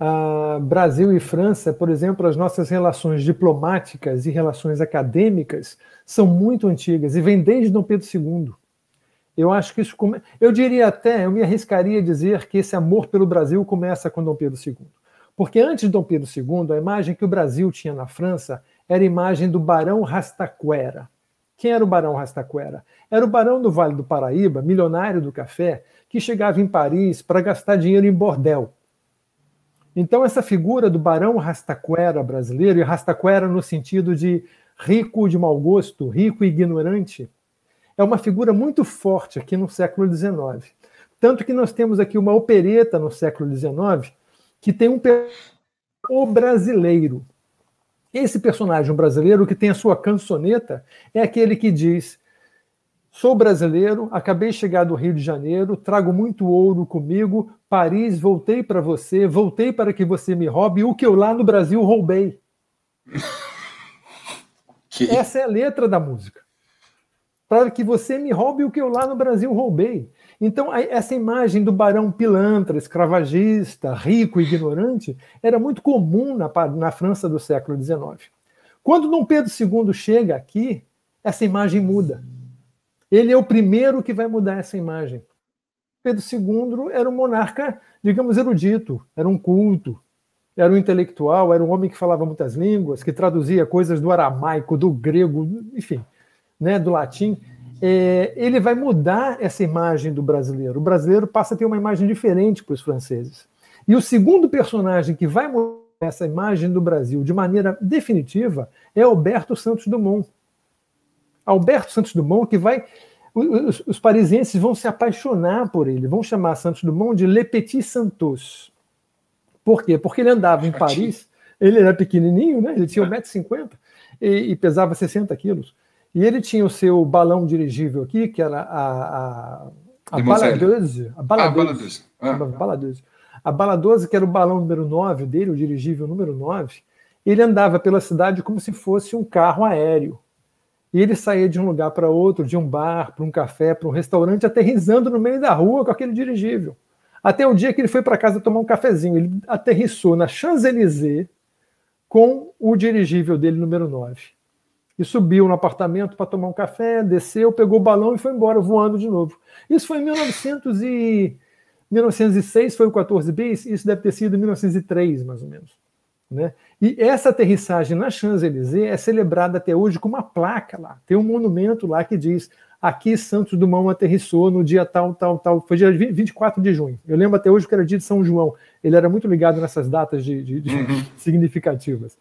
B: Ah, Brasil e França, por exemplo, as nossas relações diplomáticas e relações acadêmicas são muito antigas e vêm desde Dom Pedro II. Eu acho que isso. Come... Eu diria até, eu me arriscaria a dizer que esse amor pelo Brasil começa com Dom Pedro II. Porque antes de Dom Pedro II, a imagem que o Brasil tinha na França era a imagem do Barão Rastaquera. Quem era o Barão Rastaquera? Era o Barão do Vale do Paraíba, milionário do café, que chegava em Paris para gastar dinheiro em bordel então, essa figura do barão Rastaquera brasileiro, e Rastaquera no sentido de rico de mau gosto, rico e ignorante, é uma figura muito forte aqui no século XIX. Tanto que nós temos aqui uma opereta no século XIX que tem um o brasileiro. Esse personagem brasileiro que tem a sua cançoneta é aquele que diz: Sou brasileiro, acabei de chegar do Rio de Janeiro, trago muito ouro comigo. Paris, voltei para você, voltei para que você me roube o que eu lá no Brasil roubei. Que... Essa é a letra da música. Para que você me roube o que eu lá no Brasil roubei. Então, essa imagem do barão pilantra, escravagista, rico ignorante, era muito comum na, na França do século XIX. Quando Dom Pedro II chega aqui, essa imagem muda. Ele é o primeiro que vai mudar essa imagem. Pedro II era um monarca, digamos, erudito, era um culto, era um intelectual, era um homem que falava muitas línguas, que traduzia coisas do aramaico, do grego, enfim. né, do latim, é, ele vai mudar essa imagem do brasileiro. O brasileiro passa a ter uma imagem diferente para os franceses. E o segundo personagem que vai mudar essa imagem do Brasil de maneira definitiva é Alberto Santos Dumont. Alberto Santos Dumont que vai os, os, parisienses vão se apaixonar por ele, vão chamar Santos Dumont de Le Petit Santos. Por quê? Porque ele andava em Paris, ele era pequenininho, né? ele tinha 1,50m e, e pesava 60 quilos. E ele tinha o seu balão dirigível aqui, que era a, a, a Baladeuse. A Baladeuse. Ah, Baladeuse. A Baladeuse, que era o balão número 9 dele, o dirigível número 9, ele andava pela cidade como se fosse um carro aéreo. E ele saía de um lugar para outro, de um bar, para um café, para um restaurante, aterrissando no meio da rua com aquele dirigível. Até o dia que ele foi para casa tomar um cafezinho. Ele aterrissou na Champs-Élysées com o dirigível dele, número 9. E subiu no apartamento para tomar um café, desceu, pegou o balão e foi embora, voando de novo. Isso foi em 1900 e... 1906, foi o 14 bis, isso deve ter sido em 1903, mais ou menos. Né? E essa aterrissagem na Champs-Élysées é celebrada até hoje com uma placa lá. Tem um monumento lá que diz aqui Santos Dumont aterrissou no dia tal, tal, tal. Foi dia 24 de junho. Eu lembro até hoje que era dia de São João. Ele era muito ligado nessas datas de, de, de uhum. significativas.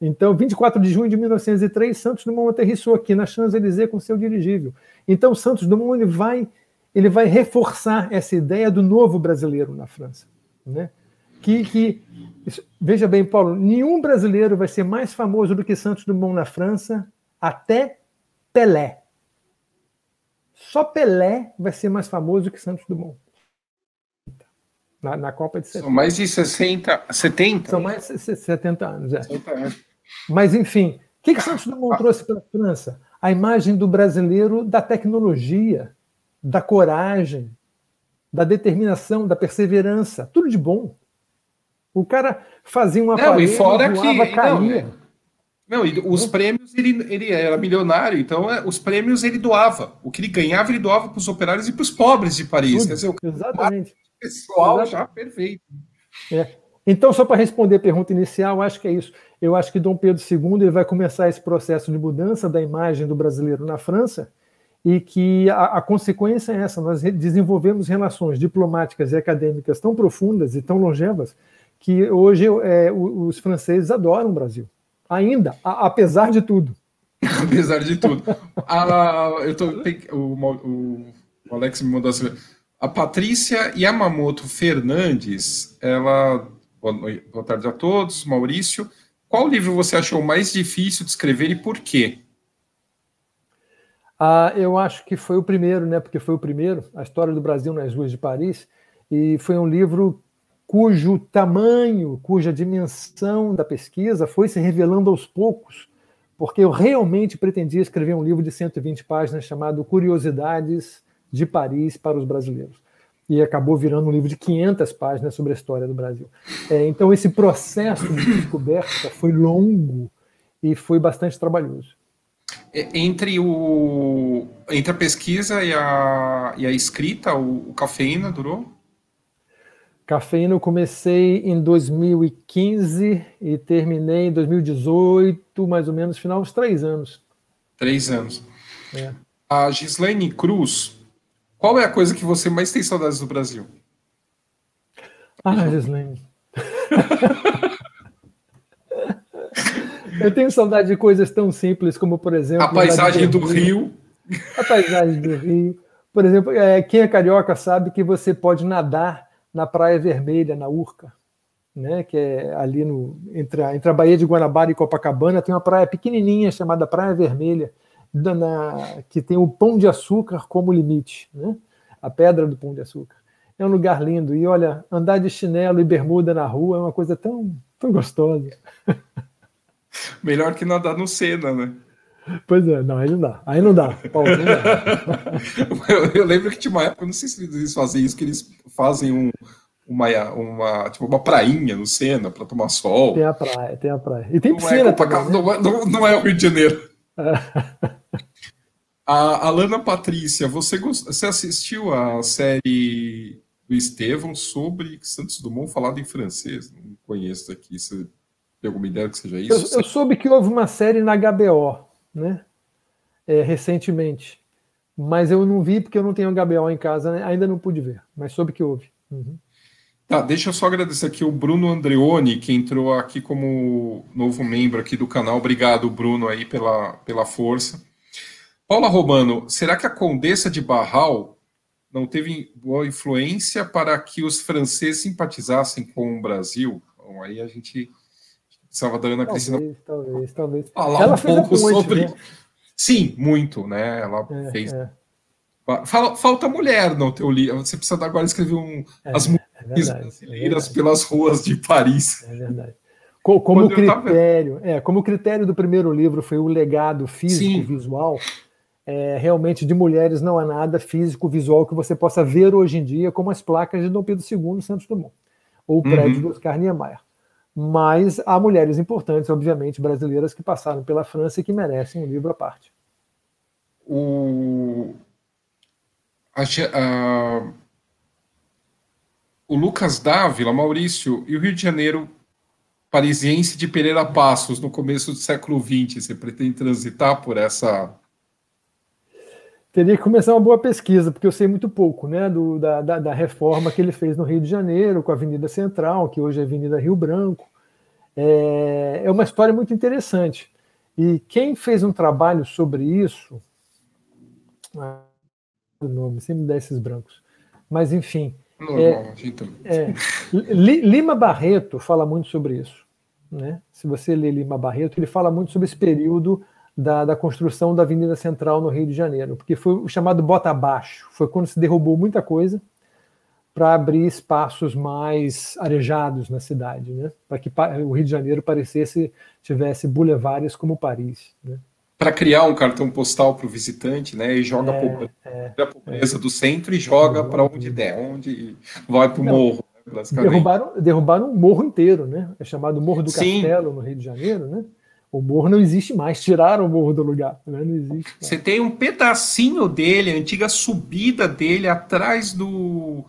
B: Então, 24 de junho de 1903, Santos Dumont aterrissou aqui na Champs-Élysées com seu dirigível. Então, Santos Dumont ele vai, ele vai reforçar essa ideia do novo brasileiro na França. Né? Que, que veja bem, Paulo, nenhum brasileiro vai ser mais famoso do que Santos Dumont na França até Pelé. Só Pelé vai ser mais famoso que Santos Dumont. Na, na Copa de 70.
A: São mais de 60, 70?
B: São mais de 70 anos, é. 70 anos. Mas, enfim, o que, que Santos Dumont trouxe para a França? A imagem do brasileiro da tecnologia, da coragem, da determinação, da perseverança, tudo de bom. O cara fazia uma
A: não, e fora voava, que caía. Não, não, os prêmios ele, ele era milionário, então é, os prêmios ele doava. O que ele ganhava, ele doava para os operários e para os pobres de Paris. Tudo, Quer dizer, o
B: exatamente.
A: pessoal Exatamente. já perfeito.
B: É. Então, só para responder a pergunta inicial, acho que é isso. Eu acho que Dom Pedro II ele vai começar esse processo de mudança da imagem do brasileiro na França e que a, a consequência é essa: nós desenvolvemos relações diplomáticas e acadêmicas tão profundas e tão longevas que hoje é, os franceses adoram o Brasil. Ainda, a, apesar de tudo.
A: apesar de tudo. a, eu tô, o, o, Alex me mandou assim, a Patrícia Yamamoto Fernandes, ela. Boa tarde a todos, Maurício. Qual livro você achou mais difícil de escrever e por quê?
B: Ah, eu acho que foi o primeiro, né? Porque foi o primeiro, a história do Brasil nas ruas de Paris, e foi um livro cujo tamanho, cuja dimensão da pesquisa foi se revelando aos poucos, porque eu realmente pretendia escrever um livro de 120 páginas chamado Curiosidades de Paris para os Brasileiros. E acabou virando um livro de 500 páginas sobre a história do Brasil. É, então, esse processo de descoberta foi longo e foi bastante trabalhoso.
A: Entre, o, entre a pesquisa e a, e a escrita, o, o Cafeína durou?
B: Cafeína eu comecei em 2015 e terminei em 2018, mais ou menos, final dos três anos.
A: Três anos. É. A Gislaine Cruz, qual é a coisa que você mais tem saudades do Brasil?
B: Ah, Gislaine. eu tenho saudade de coisas tão simples como, por exemplo...
A: A paisagem do Rio.
B: A paisagem do Rio. Por exemplo, é, quem é carioca sabe que você pode nadar na Praia Vermelha, na Urca, né, que é ali no, entre, a, entre a Baía de Guanabara e Copacabana, tem uma praia pequenininha chamada Praia Vermelha, na, que tem o Pão de Açúcar como limite, né, a pedra do Pão de Açúcar. É um lugar lindo. E olha, andar de chinelo e bermuda na rua é uma coisa tão, tão gostosa.
A: Melhor que nadar no Sena, né?
B: Pois é, não, aí não dá. Aí não dá. Paulo, não dá.
A: eu, eu, lembro que tinha uma época, não sei se eles fazem isso, que eles fazem um, uma, uma, tipo, uma prainha no Sena para tomar sol.
B: Tem a praia, tem a praia. E tem não piscina é também,
A: né? não, é, não, não, é o Rio de Janeiro. É. A Alana Patrícia, você, gost... você assistiu a série do Estevão sobre Santos Dumont falado em francês? Não conheço aqui. Você tem alguma ideia que seja isso?
B: Eu, eu soube que houve uma série na HBO né? é, recentemente. Mas eu não vi porque eu não tenho HBO em casa, né? ainda não pude ver, mas soube que houve. Uhum.
A: Tá, deixa eu só agradecer aqui o Bruno Andreoni, que entrou aqui como novo membro aqui do canal. Obrigado, Bruno, aí pela, pela força. Paula Romano, será que a Condessa de Barral não teve boa influência para que os franceses simpatizassem com o Brasil? Bom, aí a gente da Ana Cristina.
B: Talvez, talvez.
A: Falar Ela um pouco sobre. Né? Sim, muito, né? Ela é, fez. É. Falta mulher no teu livro. Você precisa agora escrever um, é, as mulheres é brasileiras é pelas ruas de Paris.
B: É verdade. Como, como critério, é, como o critério do primeiro livro foi o legado físico-visual, é, realmente de mulheres não há nada físico-visual que você possa ver hoje em dia, como as placas de Dom Pedro II Santos Dumont, ou o prédio uhum. do Oscar Niemeyer. Mas há mulheres importantes, obviamente, brasileiras que passaram pela França e que merecem um livro à parte.
A: O, a, o Lucas Dávila, Maurício, e o Rio de Janeiro parisiense de Pereira Passos, no começo do século XX, você pretende transitar por essa
B: teria que começar uma boa pesquisa, porque eu sei muito pouco né, do, da, da, da, reforma que ele fez no Rio de Janeiro, com a Avenida Central, que hoje é Avenida Rio Branco. É, é uma história muito interessante. E quem fez um trabalho sobre isso. Ah, o nome, sempre dá esses brancos. Mas, enfim. é, é, Lima Barreto fala muito sobre isso. Né? Se você ler Lima Barreto, ele fala muito sobre esse período da, da, construção da Avenida Central no Rio de Janeiro, porque foi o chamado bota abaixo, foi quando se derrubou muita coisa para abrir espaços mais arejados na cidade, né? para que o Rio de Janeiro parecesse tivesse boulevards como Paris. Né?
A: Para criar um cartão postal para o visitante, né? E joga é, a pobreza, é, a pobreza é. do centro e joga para onde der, onde vai para o morro.
B: Né, derrubaram, derrubaram um morro inteiro, né? É chamado Morro do Sim. Castelo, no Rio de Janeiro, né? O morro não existe mais, tiraram o morro do lugar, né? não existe. Mais.
A: Você tem um pedacinho dele, a antiga subida dele atrás do,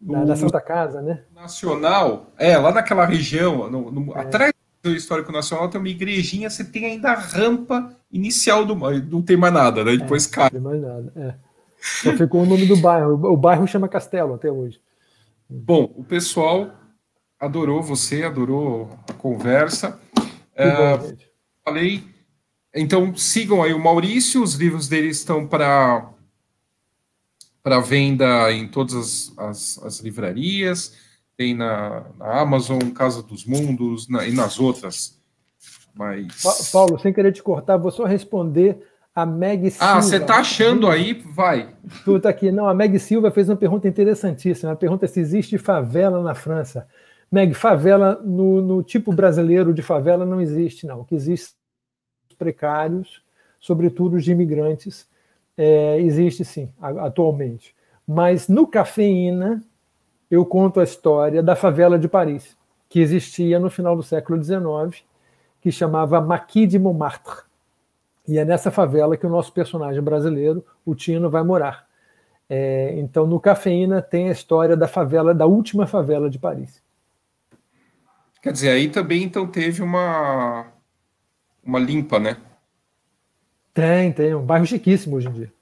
B: do da, Santa Casa, né?
A: Nacional, é lá naquela região, no, no, é. atrás do histórico nacional tem uma igrejinha, você tem ainda a rampa inicial do, não tem mais nada, né? Depois é, cai. Não
B: tem mais nada. É. Só ficou o nome do bairro. O bairro chama Castelo até hoje.
A: Bom, o pessoal adorou você, adorou a conversa. É, falei. Então sigam aí o Maurício, os livros dele estão para para venda em todas as, as, as, livrarias, tem na, na Amazon, Casa dos Mundos na, e nas outras. Mas...
B: Paulo, sem querer te cortar, vou só responder a Meg Silva.
A: Ah, você está achando aí? Vai.
B: Tu tá aqui. Não, a Meg Silva fez uma pergunta interessantíssima. A pergunta é se existe favela na França. Meg, favela, no, no, tipo brasileiro de favela, não existe, não. O que existe precários, sobretudo os de imigrantes, é, existe sim, atualmente. Mas no Cafeína, eu conto a história da favela de Paris, que existia no final do século XIX, que chamava Maquis de Montmartre. E é nessa favela que o nosso personagem brasileiro, o Tino, vai morar. É, então, no Cafeína tem a história da favela, da última favela de Paris.
A: Quer dizer, aí também então teve uma, uma limpa, né?
B: Tem, tem. Um bairro chiquíssimo hoje em dia.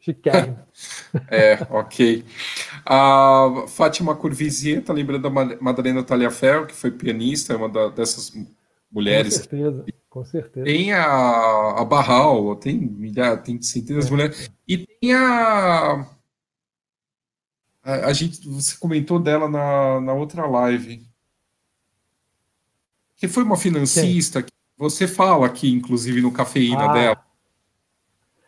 B: Chiquérrimo.
A: é, ok. A Fátima Curvizier tá lembrando da Madalena Taliaferro, que foi pianista, é uma da, dessas mulheres.
B: Com certeza, com certeza.
A: Tem a, a Barral, tem, milhares, tem centenas é. de mulheres. E tem a, a. A gente, você comentou dela na, na outra live que foi uma financista, que você fala aqui, inclusive, no Cafeína ah. dela.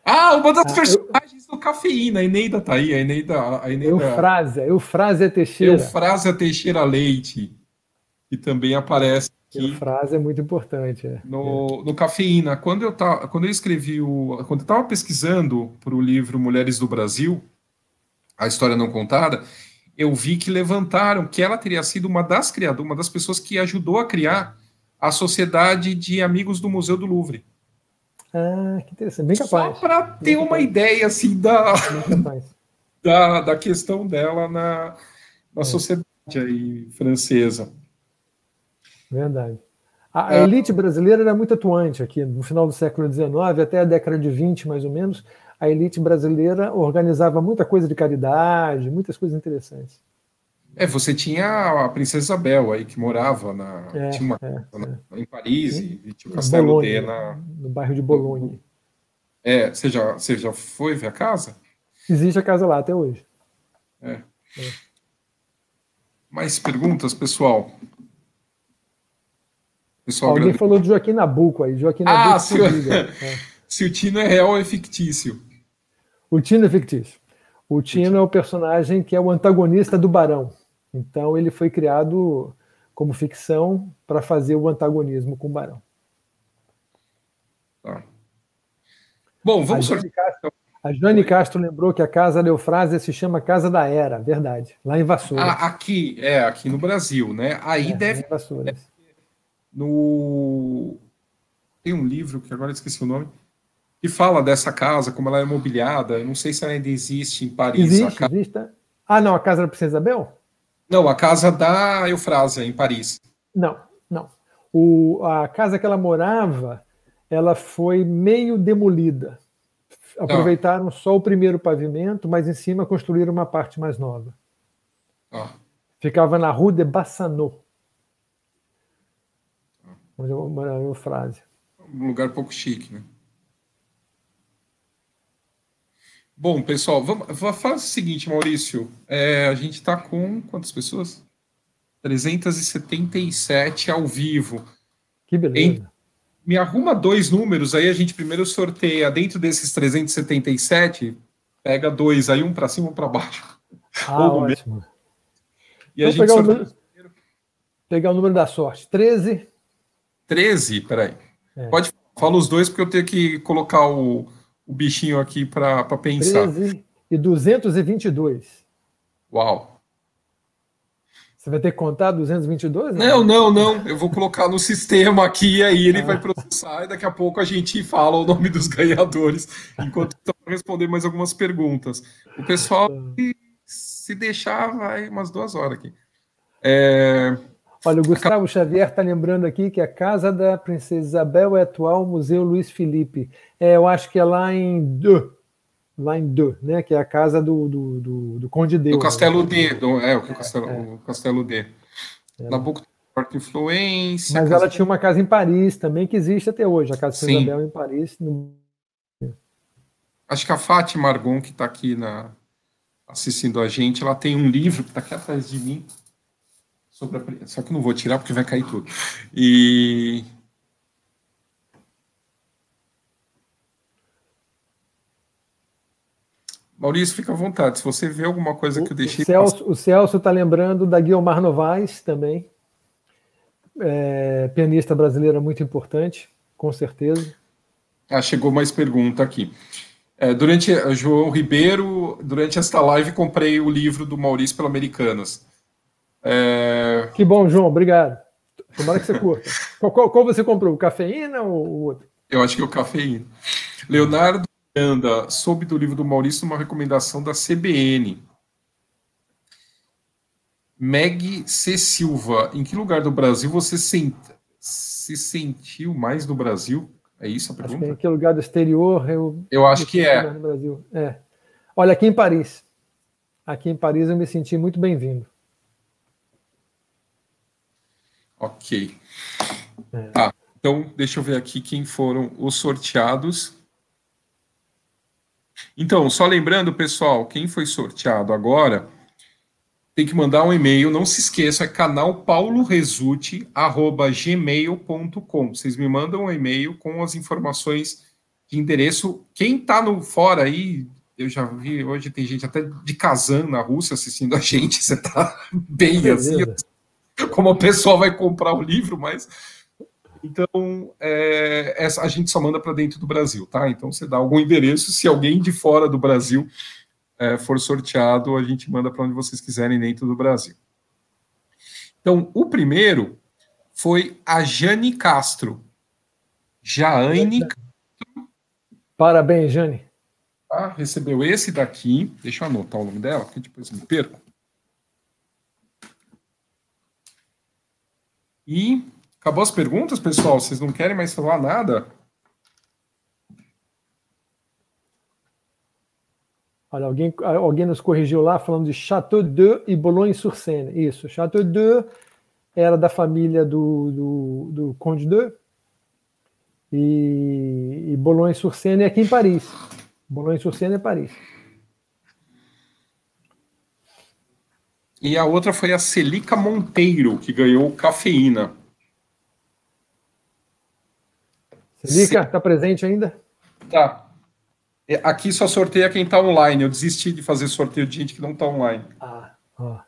A: Ah, uma das ah, personagens eu... do Cafeína, a Eneida tá aí, a Eneida... A Eneida
B: Eufrásia, Eufrásia Teixeira.
A: Eufrásia Teixeira Leite, que também aparece aqui.
B: Eufrásia é muito importante. É.
A: No, no Cafeína, quando eu, tá, quando eu escrevi o... Quando eu estava pesquisando para o livro Mulheres do Brasil, a história não contada, eu vi que levantaram que ela teria sido uma das criadoras, uma das pessoas que ajudou a criar a Sociedade de Amigos do Museu do Louvre.
B: Ah, que interessante. Bem capaz.
A: Só para ter Bem uma capaz. ideia assim da, da, da questão dela na, na é. sociedade aí francesa.
B: Verdade. A, a elite brasileira era muito atuante aqui no final do século XIX, até a década de 20, mais ou menos. A elite brasileira organizava muita coisa de caridade, muitas coisas interessantes.
A: É, você tinha a Princesa Isabel aí, que morava na,
B: É,
A: tinha uma,
B: é,
A: na- em Paris, e, e tinha o Castelo
B: Bolonha,
A: D na.
B: no bairro de Bolonha.
A: É, você já, você já foi ver a casa?
B: Existe a casa lá até hoje.
A: Mais perguntas, pessoal? Pessoal,
B: Alguém
A: agrade-
B: falou de Joaquim Nabuco aí. Joaquim
A: Ah,
B: Nabuco.
A: se-
B: fugido, é.
A: se o Tino é real ou é fictício?
B: O Tino é fictício. O Tino é o personagem que é o antagonista do Barão. Então ele foi criado como ficção para fazer o antagonismo com o Barão.
A: Tá. Bom,
B: A
A: vamos
B: Jane,
A: sortear.
B: Castro, a Jane Castro lembrou que a casa da Eufrásia se chama Casa da Era, verdade, lá em Vassoura.
A: Ah, aqui, é, aqui no Brasil, né? Aí
B: É,
A: deve
B: Vassouras.
A: no. Tem um livro que agora esqueci o nome, que fala dessa casa, como ela é mobiliada. Eu não sei se ela ainda existe em Paris. a
B: Existe,
A: ca-
B: existe. Ah, não, a casa da Princesa Isabel?
A: Não, a casa da Eufrásia, em Paris.
B: Não, não. O, a casa que ela morava, ela foi meio demolida. Aproveitaram só o primeiro pavimento, mas em cima construíram uma parte mais nova.
A: Ó,
B: Ficava na Rue de Bassanot. Onde eu morava em Eufrásia.
A: um lugar pouco chique, né? Bom, pessoal, vamos, va- faz o seguinte, Maurício. É, a gente está com quantas pessoas? 377 ao vivo.
B: Que beleza.
A: Me arruma dois números, aí a gente primeiro sorteia dentro desses 377, pega dois, aí um para cima, um para baixo.
B: Ah, ótimo.
A: E a
B: Então,
A: gente
B: pegar o,
A: sorteia
B: número, pegar o número da sorte. 13.
A: 13, peraí.
B: É.
A: Pode fala os dois, porque eu tenho que colocar o, o bichinho aqui para pensar.
B: 13 e 222.
A: Uau.
B: Você vai ter que contar 222?
A: Não, não, não. Eu vou colocar no sistema aqui, aí ele
B: Ah.
A: vai processar e daqui a pouco a gente fala o nome dos ganhadores, enquanto vou responder mais algumas perguntas. O pessoal, se deixar, vai umas duas horas aqui. É,
B: Olha, o Gustavo Xavier está lembrando aqui que a casa da Princesa Isabel é atual Museu Luiz Felipe. É, eu acho que é lá em Deux, lá em Deux, né? Que é a casa do, do, do, do Conde Deus.
A: do Castelo
B: né?
A: D, do, é, o o Castelo, o Castelo D. Nabucco Forte Influência.
B: Mas
A: casa-
B: ela tinha uma casa em Paris também, que existe até hoje, a casa
A: Sim.
B: Isabel em Paris. no-
A: Acho que a Fátima Argon, que está aqui na, assistindo a gente, ela tem um livro que está aqui atrás de mim. Sobre a, só que não vou tirar porque vai cair tudo. E. Maurício, fica à vontade. Se você vê alguma coisa que eu deixei.
B: O Celso está lembrando da Guilmar Novaes também, é, pianista brasileira muito importante, com certeza.
A: Ah, chegou mais pergunta aqui. É, durante João Ribeiro, durante esta live, comprei o livro do Maurício pela Americanas. É,
B: Que bom, João, obrigado. Tomara que você curta. Qual, qual- qual você comprou? O cafeína ou o outro?
A: Eu acho que é o cafeína. Leonardo Miranda, soube do livro do Maurício uma recomendação da CBN. Meg C. Silva, em que lugar do Brasil você sent- se sentiu mais no Brasil? É isso a
B: Acho que
A: pergunta?
B: em que lugar do exterior eu.
A: Eu acho que é.
B: No Brasil. É. Olha, aqui em Paris. Aqui em Paris eu me senti muito bem-vindo.
A: Ok.
B: É.
A: Tá, então deixa eu ver aqui quem foram os sorteados. Então, só lembrando, pessoal, quem foi sorteado agora tem que mandar um e-mail, não se esqueça, é canal. Vocês me mandam um e-mail com as informações de endereço. Quem está no fora aí, eu já vi hoje tem gente até de Kazan na Rússia assistindo a gente. Você está bem assim. como a pessoa vai comprar o livro, mas então é, essa, a gente só manda para dentro do Brasil, tá? Então você dá algum endereço, se alguém de fora do Brasil é, for sorteado, a gente manda para onde vocês quiserem dentro do Brasil. Então o primeiro foi a Jane Castro, Jaane
B: Parabéns, Jane.
A: tá? recebeu esse daqui. Deixa eu anotar o nome dela, porque depois me perco. E Acabou as perguntas, pessoal? Vocês não querem mais falar nada?
B: Olha, alguém, alguém nos corrigiu lá falando de Chateau de e Boulogne-sur-Seine. Isso, Chateau de era da família do, do, do Conde de e, e Boulogne-sur-Seine é aqui em Paris. Boulogne-sur-Seine é Paris.
A: E a outra foi a Celica Monteiro, que ganhou cafeína.
B: Celica, está presente ainda?
A: Tá. É, aqui só sorteia quem está online. Eu desisti de fazer sorteio de gente que não está online. Ah, ó.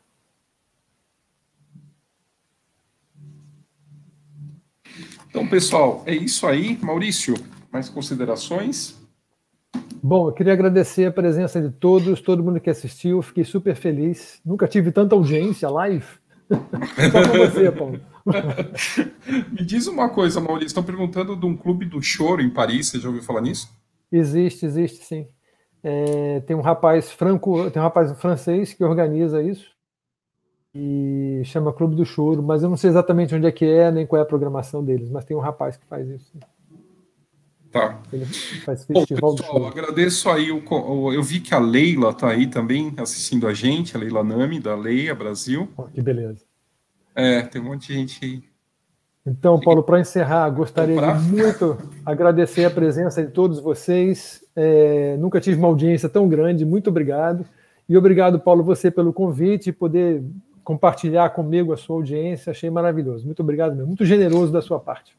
A: Então, pessoal, é isso aí. Maurício, mais considerações?
B: Bom, eu queria agradecer a presença de todos, todo mundo que assistiu. Fiquei super feliz. Nunca tive tanta audiência live. Só com você, Paulo.
A: Me diz uma coisa, Maurício. Estão perguntando de um clube do choro em Paris. Você já ouviu falar nisso?
B: Existe, existe sim. É, tem um rapaz franco, tem um rapaz francês que organiza isso e chama Clube do Choro, mas eu não sei exatamente onde é que é, nem qual é a programação deles, mas tem um rapaz que faz isso.
A: Tá. Ele faz festival Bom, pessoal, agradeço aí o, eu vi que a Leila tá aí também assistindo a gente, a Leila Nami da Leia Brasil.
B: Oh, que beleza.
A: É, tem um monte de gente aí
B: então, Paulo, para encerrar, gostaria de muito agradecer a presença de todos vocês. É, nunca tive uma audiência tão grande, muito obrigado. E obrigado, Paulo, você pelo convite e poder compartilhar comigo a sua audiência. Achei maravilhoso. Muito obrigado mesmo. Muito generoso da sua parte.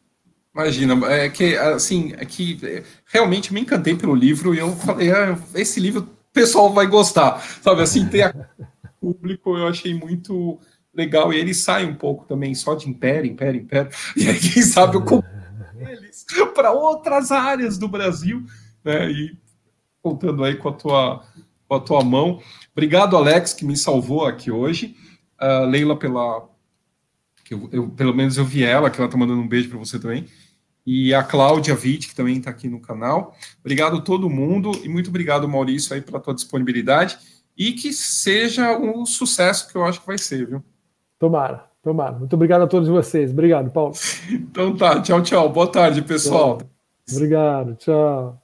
A: Imagina, é que assim, é que realmente me encantei pelo livro e eu falei, ah, esse livro o pessoal vai gostar, sabe? Assim, ter a público eu achei muito legal. E ele sai um pouco também só de império, império, império. E aí, quem sabe, eu eles para outras áreas do Brasil, né? E contando aí com a tua, com a tua mão. Obrigado, Alex, que me salvou aqui hoje. Uh, Leila, pela. Eu, eu, pelo menos eu vi ela, que ela tá mandando um beijo para você também. E a Cláudia Witt, que também está aqui no canal. Obrigado a todo mundo e muito obrigado, Maurício, aí pela tua disponibilidade. E que seja um sucesso que eu acho que vai ser, viu?
B: Tomara, tomara. Muito obrigado a todos vocês. Obrigado, Paulo.
A: Então tá, tchau, tchau. Boa tarde, pessoal.
B: Obrigado, tchau.